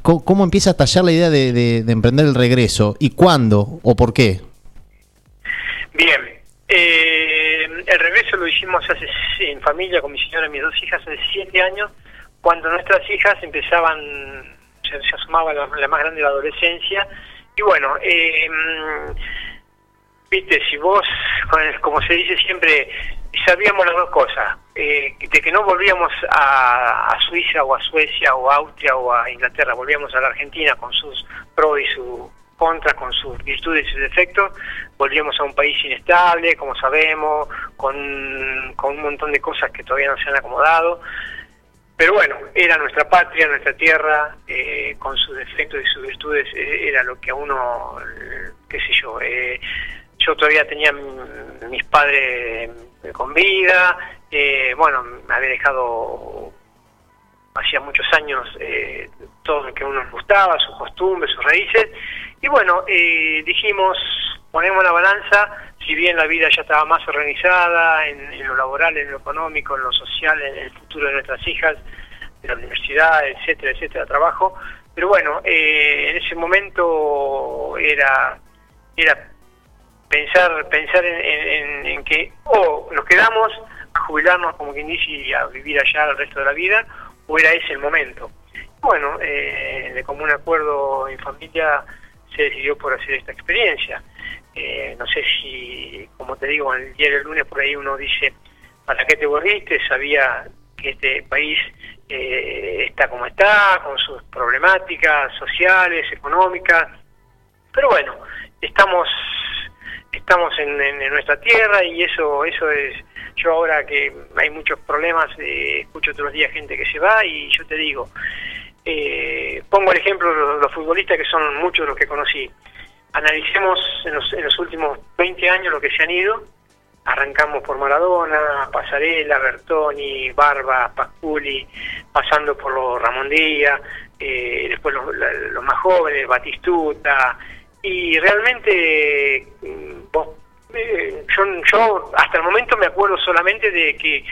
cómo, cómo empieza a tallar la idea de, de- de emprender el regreso y cuándo o por qué. Bien, eh, el regreso lo hicimos hace, en familia con mi señora y mis dos hijas hace siete años, cuando nuestras hijas empezaban, se, se asomaba la, más grande la adolescencia, y bueno, eh, viste, si vos, como se dice siempre, sabíamos las dos cosas, eh, de que no volvíamos a, Suiza o a Suecia o a Austria o a Inglaterra, volvíamos a la Argentina con sus pros y sus contras, con sus virtudes y sus defectos, volvíamos a un país inestable, como sabemos, con, con un montón de cosas que todavía no se han acomodado. Pero bueno, era nuestra patria, nuestra tierra, eh, con sus defectos y sus virtudes, eh, era lo que a uno, eh, qué sé yo, eh, yo todavía tenía mis padres con vida, eh, bueno, me había dejado hacía muchos años eh, todo lo que a uno nos gustaba, sus costumbres, sus raíces, y bueno, eh, dijimos, ponemos la balanza, si bien la vida ya estaba más organizada en, en lo laboral, en lo económico, en lo social, en el futuro de nuestras hijas, de la universidad, etcétera, etcétera, trabajo, pero bueno, eh, en ese momento era, era pensar pensar en, en- en que o nos quedamos a jubilarnos como quien dice y a vivir allá el resto de la vida o era ese el momento. Bueno eh, de común acuerdo en familia se decidió por hacer esta experiencia. Eh, no sé si como te digo el día del lunes por ahí uno dice para qué te volviste sabía que este país eh, está como está con sus problemáticas sociales económicas. Pero bueno estamos estamos en, en- nuestra tierra y eso eso es yo ahora que hay muchos problemas eh, escucho todos los días gente que se va y yo te digo eh, pongo el ejemplo los, los futbolistas que son muchos los que conocí. Analicemos en los, en los últimos 20 años lo que se han ido. Arrancamos por Maradona, Pasarela, Bertoni, Barba, Pasculi, pasando por los Ramón Díaz, eh, después los, los más jóvenes, Batistuta, y realmente mm, vos, eh, yo, yo hasta el momento me acuerdo solamente de que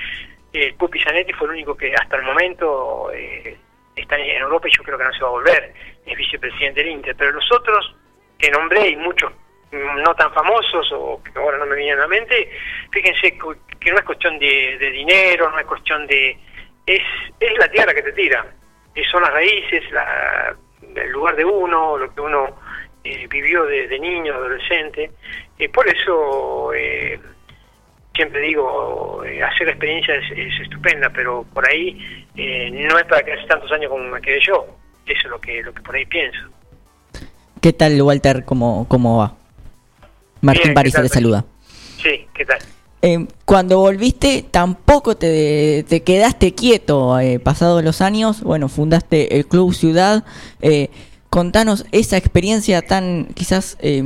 eh, Pupi Zanetti fue el único que hasta el momento eh, está en Europa y yo creo que no se va a volver, es vicepresidente del Inter, pero los otros que nombré y muchos no tan famosos o que ahora no me vienen a la mente, fíjense que no es cuestión de, de dinero, no es cuestión de... Es, es la tierra que te tira, eh, son las raíces, la- el lugar de uno, lo que uno eh, vivió de, de niño, adolescente. Y por eso eh, siempre digo, eh, hacer la experiencia es, es estupenda, pero por ahí eh, no es para que hace tantos años como me quedé yo. Eso es lo que, lo que por ahí pienso. ¿Qué tal, Walter? ¿Cómo, cómo va? Martín Bien, ¿qué París te saluda. Sí, ¿qué tal? Eh, cuando volviste, tampoco te, te quedaste quieto. Eh, pasados los años, bueno, fundaste el Club Ciudad. Eh, contanos esa experiencia tan quizás eh,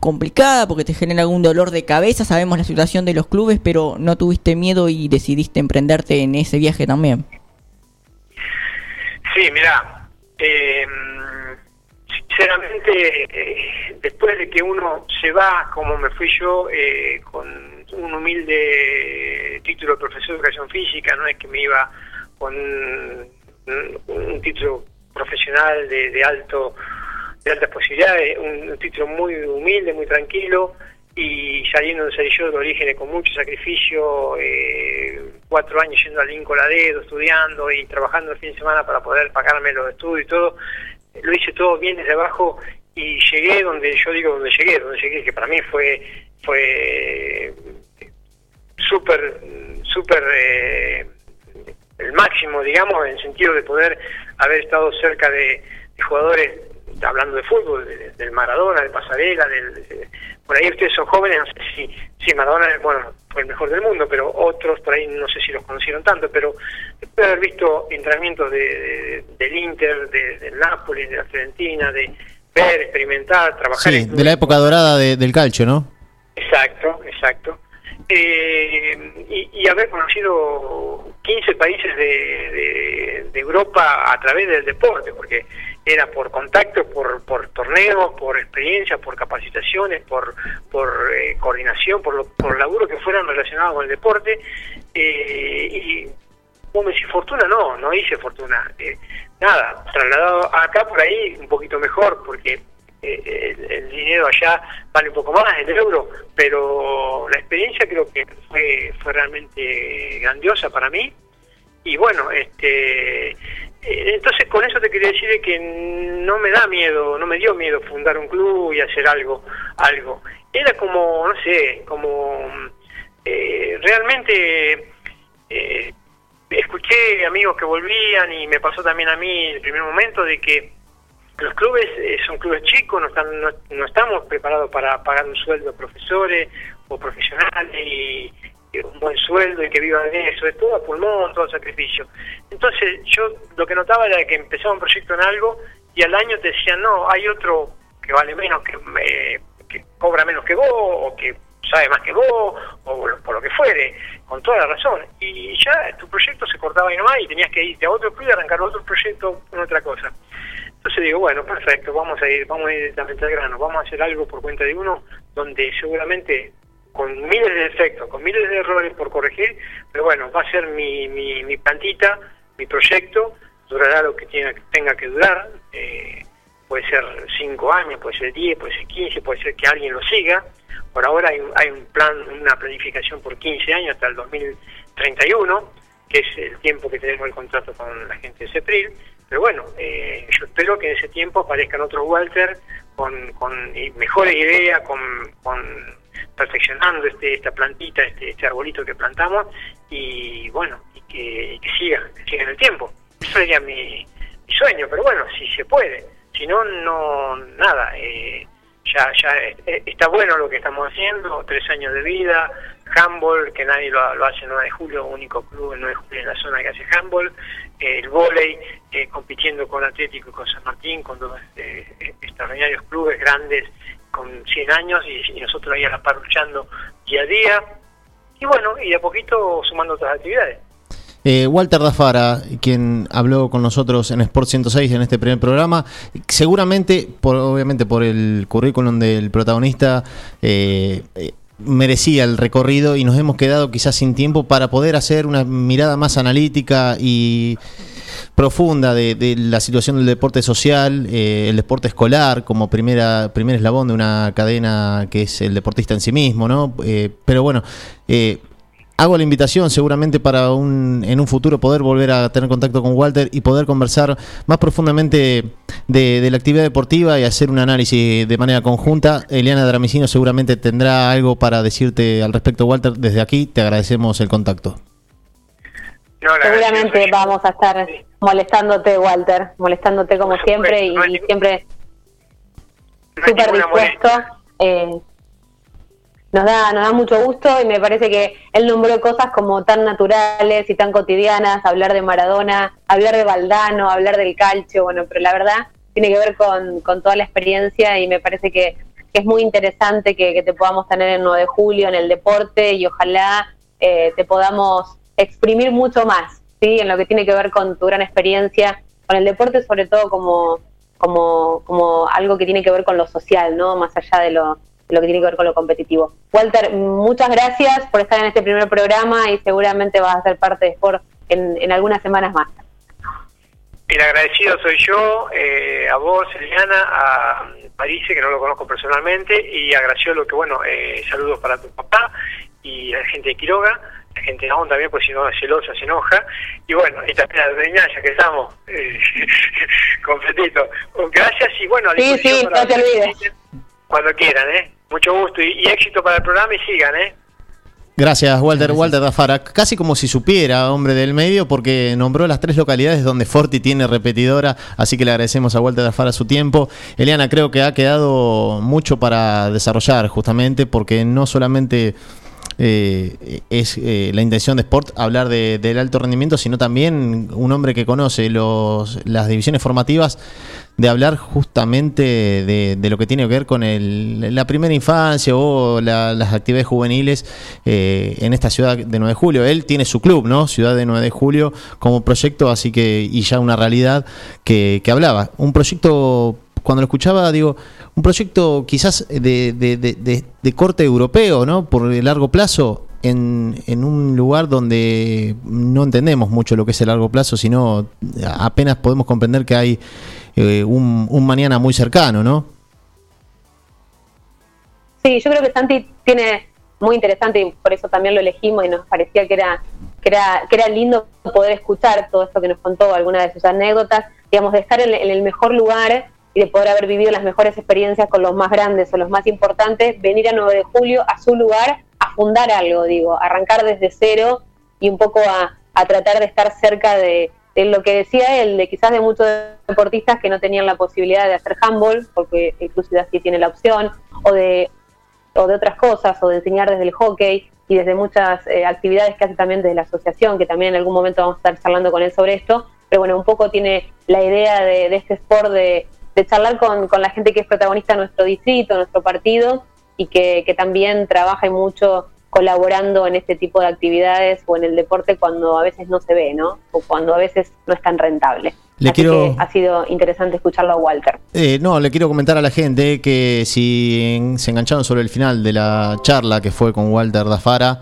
complicada porque te genera algún dolor de cabeza. Sabemos la situación de los clubes, pero no tuviste miedo y decidiste emprenderte en ese viaje también. Sí, mira, eh, sinceramente, después de que uno se va, como me fui yo, eh, con un humilde título de profesor de educación física, no es que me iba con un título profesional de, de alto de altas posibilidades, un, título muy humilde, muy tranquilo, y saliendo de Cerillo de Orígenes con mucho sacrificio, eh, cuatro años yendo al Lincoln a dedo, estudiando y trabajando el fin de semana para poder pagarme los estudios y todo, lo hice todo bien desde abajo y llegué donde yo digo donde llegué, donde llegué, que para mí fue fue súper, súper eh, el máximo, digamos, en el sentido de poder haber estado cerca de, de jugadores, hablando de fútbol, de- del Maradona, del Pasarela, del, de- por ahí ustedes son jóvenes, no sé si, si Maradona, bueno, fue el mejor del mundo, pero otros por ahí no sé si los conocieron tanto, pero después de haber visto entrenamientos de, de- del Inter, de- del Napoli, de la Fiorentina, de ver, experimentar, trabajar Sí, en de la época dorada de- del calcio, ¿no? Exacto, exacto. Eh, y, y haber conocido 15 países de, de- Europa a través del deporte, porque era por contacto, por, por torneos, por experiencias, por capacitaciones, por, por eh, coordinación, por, lo, por laburo que fueran relacionados con el deporte. Eh, y vos me fortuna no, no hice fortuna. Eh, nada, trasladado acá por ahí un poquito mejor, porque el, el dinero allá vale un poco más, el euro, pero la experiencia creo que fue, fue realmente grandiosa para mí. Y bueno, este eh, entonces con eso te quería decir de que no me da miedo, no me dio miedo fundar un club y hacer algo, algo. Era como, no sé, como eh, realmente eh, escuché amigos que volvían y me pasó también a mí el primer momento de que los clubes eh, son clubes chicos, no, están, no, no estamos preparados para pagar un sueldo a profesores o profesionales y, y un buen sueldo y que vivan de eso, es todo a pulmón, todo sacrificio. Entonces yo lo que notaba era que empezaba un proyecto en algo y al año te decían, no, hay otro que vale menos, que, eh, que cobra menos que vos o que sabe más que vos o por lo que fuere, con toda la razón. Y ya tu proyecto se cortaba ahí nomás y tenías que irte a otro club y arrancar otro proyecto con otra cosa. Entonces digo, bueno, perfecto, vamos a ir, vamos a ir directamente al grano, vamos a hacer algo por cuenta de uno donde seguramente con miles de defectos, con miles de errores por corregir, pero bueno, va a ser mi, mi, mi plantita, mi proyecto, durará lo que tenga, que durar, eh, puede ser cinco años, puede ser 10, puede ser 15, puede ser que alguien lo siga, Por ahora hay, hay un plan, una planificación por 15 años hasta el 2031, que es el tiempo que tenemos el contrato con la gente de CEPRIL. Pero bueno, eh, yo espero que en ese tiempo aparezcan otros Walter con, con mejores ideas, con, con perfeccionando este, esta plantita, este, este arbolito que plantamos y bueno, y que, que siga, siga en el tiempo. Eso sería mi, sueño, pero bueno, si se puede. Si no, no, nada. eh, ya, ya eh, está bueno lo que estamos haciendo, tres años de vida, handball, que nadie lo, lo hace en 9 de julio, único club en 9 de julio en la zona que hace handball, el vóley, eh, compitiendo con Atlético y con San Martín, con dos eh, extraordinarios clubes grandes con 100 años y, nosotros ahí a la par luchando día a día. Y bueno, y de a poquito sumando otras actividades. Eh, Walter Dafara, quien habló con nosotros en Sport 106 en este primer programa, seguramente, por, obviamente por el currículum del protagonista, eh, eh, merecía el recorrido y nos hemos quedado quizás sin tiempo para poder hacer una mirada más analítica y profunda de, de la situación del deporte social, eh, el deporte escolar como primera primer eslabón de una cadena que es el deportista en sí mismo, ¿no? Eh, pero bueno, eh, hago la invitación seguramente para un, en un futuro poder volver a tener contacto con Walter y poder conversar más profundamente de, de la actividad deportiva y hacer un análisis de manera conjunta. Eliana Dramicino seguramente tendrá algo para decirte al respecto, Walter. Desde aquí te agradecemos el contacto. Seguramente vamos a estar molestándote, Walter, molestándote como siempre y, y siempre súper dispuesto. Eh, nos da, nos da mucho gusto y me parece que él nombró cosas como tan naturales y tan cotidianas, hablar de Maradona, hablar de Valdano, hablar del calcio, bueno, pero la verdad tiene que ver con, con toda la experiencia y me parece que, es muy interesante que, que te podamos tener el 9 de julio en el deporte y ojalá eh, te podamos exprimir mucho más, ¿sí? En lo que tiene que ver con tu gran experiencia, con el deporte sobre todo como, como, como algo que tiene que ver con lo social, ¿no? Más allá de lo, lo que tiene que ver con lo competitivo. Walter, muchas gracias por estar en este primer programa y seguramente vas a ser parte de Sport en, en algunas semanas más. El agradecido soy yo, eh, a vos, Eliana, a Parise, que no lo conozco personalmente, y a Graciolo, que bueno, eh, saludos para tu papá y a la gente de Quiroga, la gente de Amón también, pues si no es celosa, se enoja, y bueno, y también a Doña, ya que estamos, eh, completito. Gracias y bueno, a Sí, sí, no te olvides. Cuando quieran, ¿eh? Mucho gusto y, y éxito para el programa y sigan, ¿eh? Gracias, Walter. Walter Dafara, casi como si supiera, hombre del medio, porque nombró las tres localidades donde Forti tiene repetidora, así que le agradecemos a Walter Dafara su tiempo. Eliana, creo que ha quedado mucho para desarrollar, justamente, porque no solamente eh, es eh, la intención de Sport hablar de- del alto rendimiento, sino también un hombre que conoce los, las divisiones formativas de hablar justamente de, lo que tiene que ver con la primera infancia o la- las actividades juveniles eh, en esta ciudad de 9 de julio. Él tiene su club, ¿no? Ciudad de 9 de julio como proyecto, así que, y ya una realidad que, que hablaba. Un proyecto, cuando lo escuchaba, digo, un proyecto quizás de, de- de- de- corte europeo, ¿no? Por el largo plazo. En, un lugar donde no entendemos mucho lo que es el largo plazo, sino apenas podemos comprender que hay eh, un, un mañana muy cercano, ¿no? Sí, yo creo que Santi tiene muy interesante y por eso también lo elegimos y nos parecía que era que era que era lindo poder escuchar todo esto que nos contó, algunas de sus anécdotas, digamos, de estar en, en el mejor lugar y de poder haber vivido las mejores experiencias con los más grandes o los más importantes, venir a 9 de julio a su lugar a fundar algo, digo, arrancar desde cero y un poco a, a tratar de estar cerca de, de lo que decía él, de quizás de muchos deportistas que no tenían la posibilidad de hacer handball, porque el Club Ciudad sí tiene la opción, o de o de otras cosas, o de enseñar desde el hockey y desde muchas eh, actividades que hace también desde la asociación, que también en algún momento vamos a estar charlando con él sobre esto, pero bueno, un poco tiene la idea de, de este sport de, de charlar con, con la gente que es protagonista de nuestro distrito, nuestro partido, y que, que también trabaja y mucho colaborando en este tipo de actividades o en el deporte cuando a veces no se ve, ¿no? O cuando a veces no es tan rentable. Le Así quiero- que ha sido interesante escucharlo a Walter. Eh, no, le quiero comentar a la gente que si se engancharon sobre el final de la charla que fue con Walter Dafara,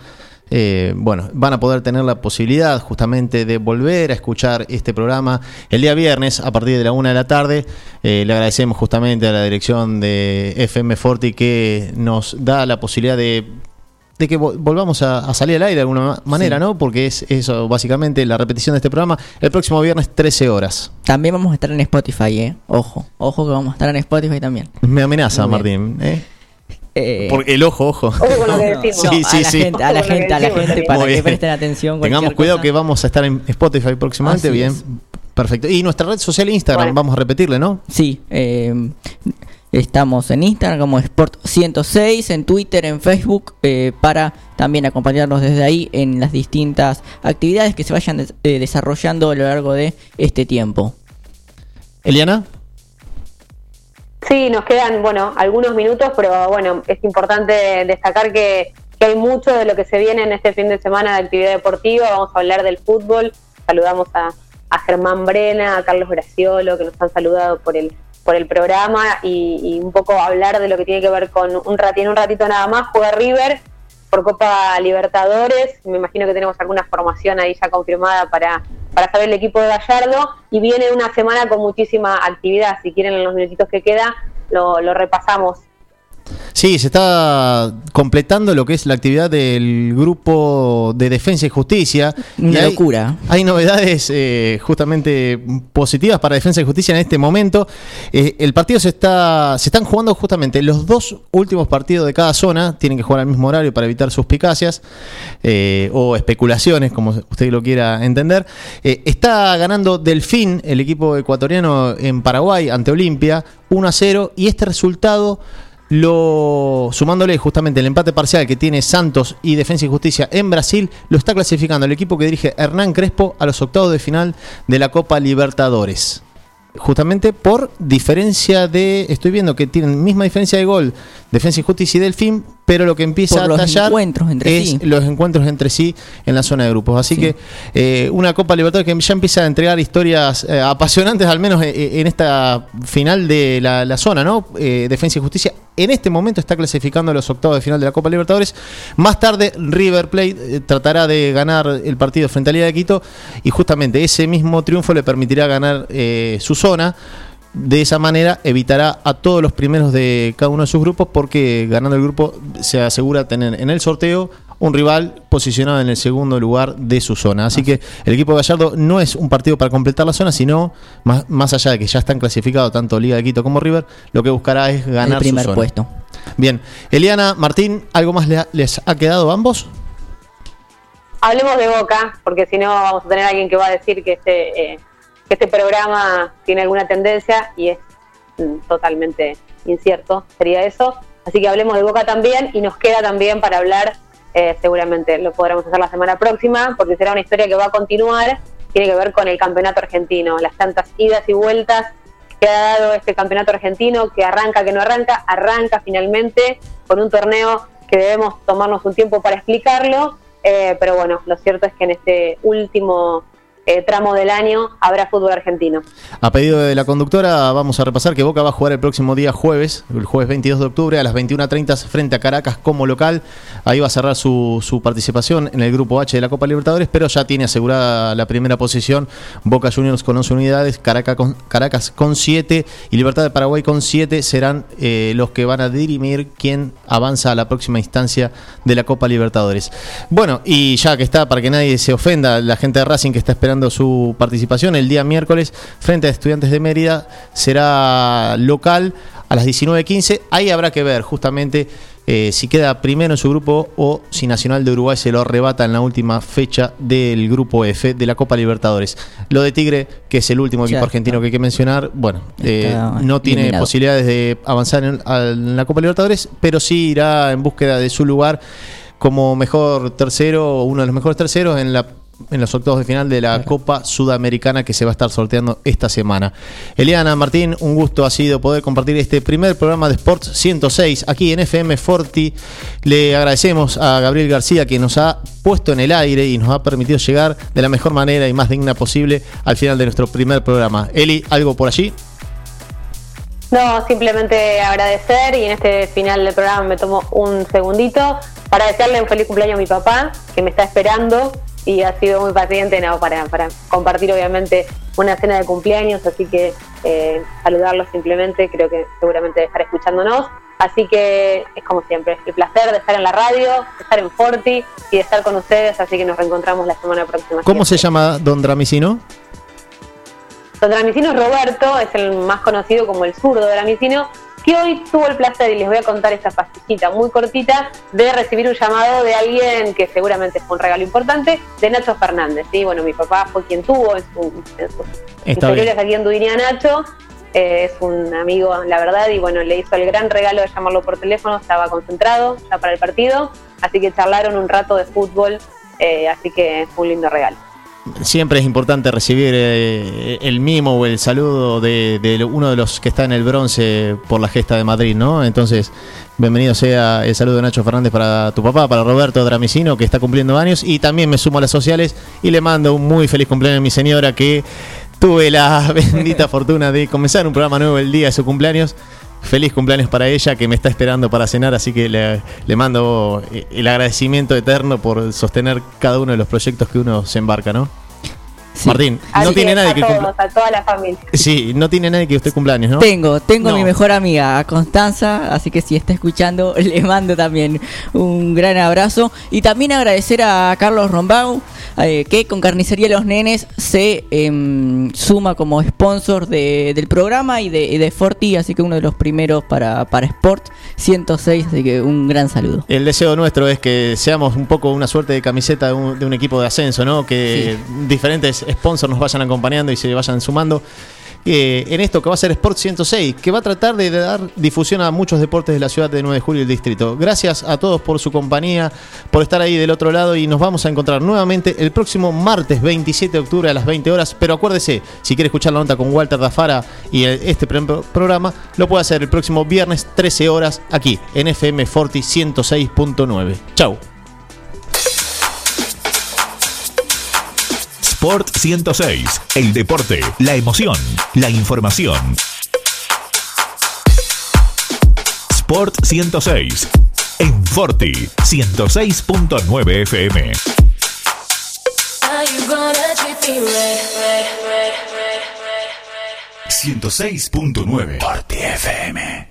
eh, bueno, van a poder tener la posibilidad justamente de volver a escuchar este programa el día viernes a partir de la una de la tarde. Eh, le agradecemos justamente a la dirección de FM Forti que nos da la posibilidad de de que vol- volvamos a, a salir al aire de alguna ma- manera, Sí. ¿no? Porque es eso, básicamente, la repetición de este programa el próximo viernes, 13 horas. También vamos a estar en Spotify, ¿eh? Ojo, ojo que vamos a estar en Spotify también. Me amenaza, Martín. ¿eh? Eh, Porque el ojo, ojo. Ojo con lo que decimos. Sí, no, sí, a la sí. gente, a la gente, a la decimos gente también. para Muy que bien. presten atención. Tengamos cuidado cosa. que vamos a estar en Spotify próximamente, Así bien. es. Perfecto. Y nuestra red social Instagram, Bueno. vamos a repetirle, ¿no? Sí, eh, estamos en Instagram como Sport106, en Twitter, en Facebook, eh, para también acompañarnos desde ahí en las distintas actividades que se vayan des- eh, desarrollando a lo largo de este tiempo. Eliana. Sí, nos quedan, bueno, algunos minutos, pero bueno, es importante destacar que, que hay mucho de lo que se viene en este fin de semana de actividad deportiva. Vamos a hablar del fútbol. Saludamos a, a Germán Brena, a Carlos Graciolo, que nos han saludado por el por el programa y, y un poco hablar de lo que tiene que ver con un ratito, un ratito nada más, juega River por Copa Libertadores. Me imagino que tenemos alguna formación ahí ya confirmada para, para saber el equipo de Gallardo. Y viene una semana con muchísima actividad. Si quieren, en los minutitos que queda, lo, lo repasamos. Sí, se está completando lo que es la actividad del grupo de defensa y justicia. Una Y locura. Hay novedades eh, justamente positivas para defensa y justicia en este momento. Eh, el partido se está, se están jugando justamente los dos últimos partidos de cada zona. Tienen que jugar al mismo horario para evitar suspicacias eh, o especulaciones, como usted lo quiera entender. Eh, está ganando Delfín, el equipo ecuatoriano en Paraguay ante Olimpia, 1 a 0. Y este resultado lo sumándole justamente el empate parcial que tiene Santos y Defensa y Justicia en Brasil, lo está clasificando el equipo que dirige Hernán Crespo a los octavos de final de la Copa Libertadores. Justamente por diferencia de. Estoy viendo que tienen misma diferencia de gol Defensa y Justicia y Delfín, pero lo que empieza Por a los tallar encuentros entre es sí. los encuentros entre sí en la zona de grupos. Así Sí. que eh, una Copa Libertadores que ya empieza a entregar historias eh, apasionantes, al menos eh, en esta final de la, la zona, ¿no? Defensa y Justicia en este momento está clasificando a los octavos de final de la Copa Libertadores. Más tarde River Plate tratará de ganar el partido frente a Liga de Quito y justamente ese mismo triunfo le permitirá ganar eh, su zona. De esa manera evitará a todos los primeros de cada uno de sus grupos porque ganando el grupo se asegura tener en el sorteo un rival posicionado en el segundo lugar de su zona. Así que el equipo de Gallardo no es un partido para completar la zona, sino más, más allá de que ya están clasificados tanto Liga de Quito como River, lo que buscará es ganar el primer su zona. puesto. Bien, Eliana, Martín, ¿algo más le ha- les ha quedado a ambos? Hablemos de Boca, porque si no vamos a tener alguien que va a decir que este, eh, que este programa tiene alguna tendencia y es mm, totalmente incierto, sería eso. Así que hablemos de Boca también y nos queda también para hablar, eh, seguramente lo podremos hacer la semana próxima, porque será una historia que va a continuar, tiene que ver con el campeonato argentino, las tantas idas y vueltas que ha dado este campeonato argentino, que arranca, que no arranca, arranca finalmente con un torneo que debemos tomarnos un tiempo para explicarlo, eh, pero bueno, lo cierto es que en este último eh, tramo del año habrá fútbol argentino. A pedido de la conductora, vamos a repasar que Boca va a jugar el próximo día jueves, el jueves 22 de octubre, a las 21.30 frente a Caracas como local. Ahí va a cerrar su, participación en el grupo H de la Copa Libertadores, pero ya tiene asegurada la primera posición. Boca Juniors con 11 unidades, Caracas con, Caracas con 7 y Libertad de Paraguay con 7 serán eh, los que van a dirimir quién avanza a la próxima instancia de la Copa Libertadores. Bueno, y ya que está, para que nadie se ofenda, la gente de Racing que está esperando su participación el día miércoles frente a Estudiantes de Mérida será local a las 19.15. Ahí habrá que ver justamente eh, si queda primero en su grupo o si Nacional de Uruguay se lo arrebata en la última fecha del grupo F de la Copa Libertadores. Lo de Tigre, que es el último Ya equipo está. argentino que hay que mencionar, bueno, eh, no tiene eliminado. posibilidades de avanzar en, en la Copa Libertadores, pero sí irá en búsqueda de su lugar como mejor tercero o uno de los mejores terceros en la en los octavos de final de la Copa Sudamericana que se va a estar sorteando esta semana. Eliana, Martín, un gusto ha sido poder compartir este primer programa de Sports 106 aquí en FM Forti. Le agradecemos a Gabriel García que nos ha puesto en el aire y nos ha permitido llegar de la mejor manera y más digna posible al final de nuestro primer programa. Eli, ¿algo por allí? No, simplemente agradecer y en este final del programa me tomo un segundito para desearle un feliz cumpleaños a mi papá, que me está esperando y ha sido muy paciente ¿no? para, para compartir obviamente una cena de cumpleaños, así que eh, saludarlo simplemente, creo que seguramente estar escuchándonos. Así que es como siempre, el placer de estar en la radio, de estar en Forti y de estar con ustedes, así que nos reencontramos la semana próxima. ¿Cómo se llama Don Dramicino? Don Dramicino Roberto es el más conocido como el zurdo Dramicino, que hoy tuvo el placer, y les voy a contar esta pastillita muy cortita, de recibir un llamado de alguien que seguramente fue un regalo importante, de Nacho Fernández. ¿sí? Bueno, mi papá fue quien tuvo en, su, en sus inferiores aquí en Nacho. eh, es un amigo, la verdad, y bueno, le hizo el gran regalo de llamarlo por teléfono, estaba concentrado ya para el partido, así que charlaron un rato de fútbol, eh, así que fue un lindo regalo. Siempre es importante recibir eh, el mimo o el saludo de, de uno de los que está en el bronce por la gesta de Madrid, ¿no? Entonces, bienvenido sea el saludo de Nacho Fernández para tu papá, para Roberto Dramicino, que está cumpliendo años, y también me sumo a las sociales y le mando un muy feliz cumpleaños a mi señora que tuve la bendita fortuna de comenzar un programa nuevo el día de su cumpleaños. Feliz cumpleaños para ella que me está esperando para cenar, así que le, mando el agradecimiento eterno por sostener cada uno de los proyectos que uno se embarca, ¿no? Martín, no Así tiene que nadie a que todos, cumpla. a toda la familia. Sí, no tiene nadie que usted cumpleaños, ¿no? Tengo, tengo a No. mi mejor amiga, a Constanza, así que si está escuchando, le mando también un gran abrazo. Y también agradecer a Carlos Rombau, eh, que con Carnicería Los Nenes se em, suma como sponsor de- del programa y de, y de Forti, así que uno de los primeros para, para Sport 106, así que un gran saludo. El deseo nuestro es que seamos un poco una suerte de camiseta de un, de un equipo de ascenso, ¿no? Que diferentes sponsors nos vayan acompañando y se vayan sumando. eh, en esto que va a ser Sport 106, que va a tratar de dar difusión a muchos deportes de la ciudad de 9 de julio y el distrito. Gracias a todos por su compañía, por estar ahí del otro lado y nos vamos a encontrar nuevamente el próximo martes 27 de octubre a las 20 horas. Pero acuérdese, si quiere escuchar la nota con Walter Dafara y este programa, lo puede hacer el próximo viernes 13 horas aquí en FM Forti 106.9. Chau. Sport 106. El deporte, la emoción, la información. Sport 106. En Forti 106.9 FM. Are you gonna treat me right, right, right, right, right, right? 106.9 Forti FM.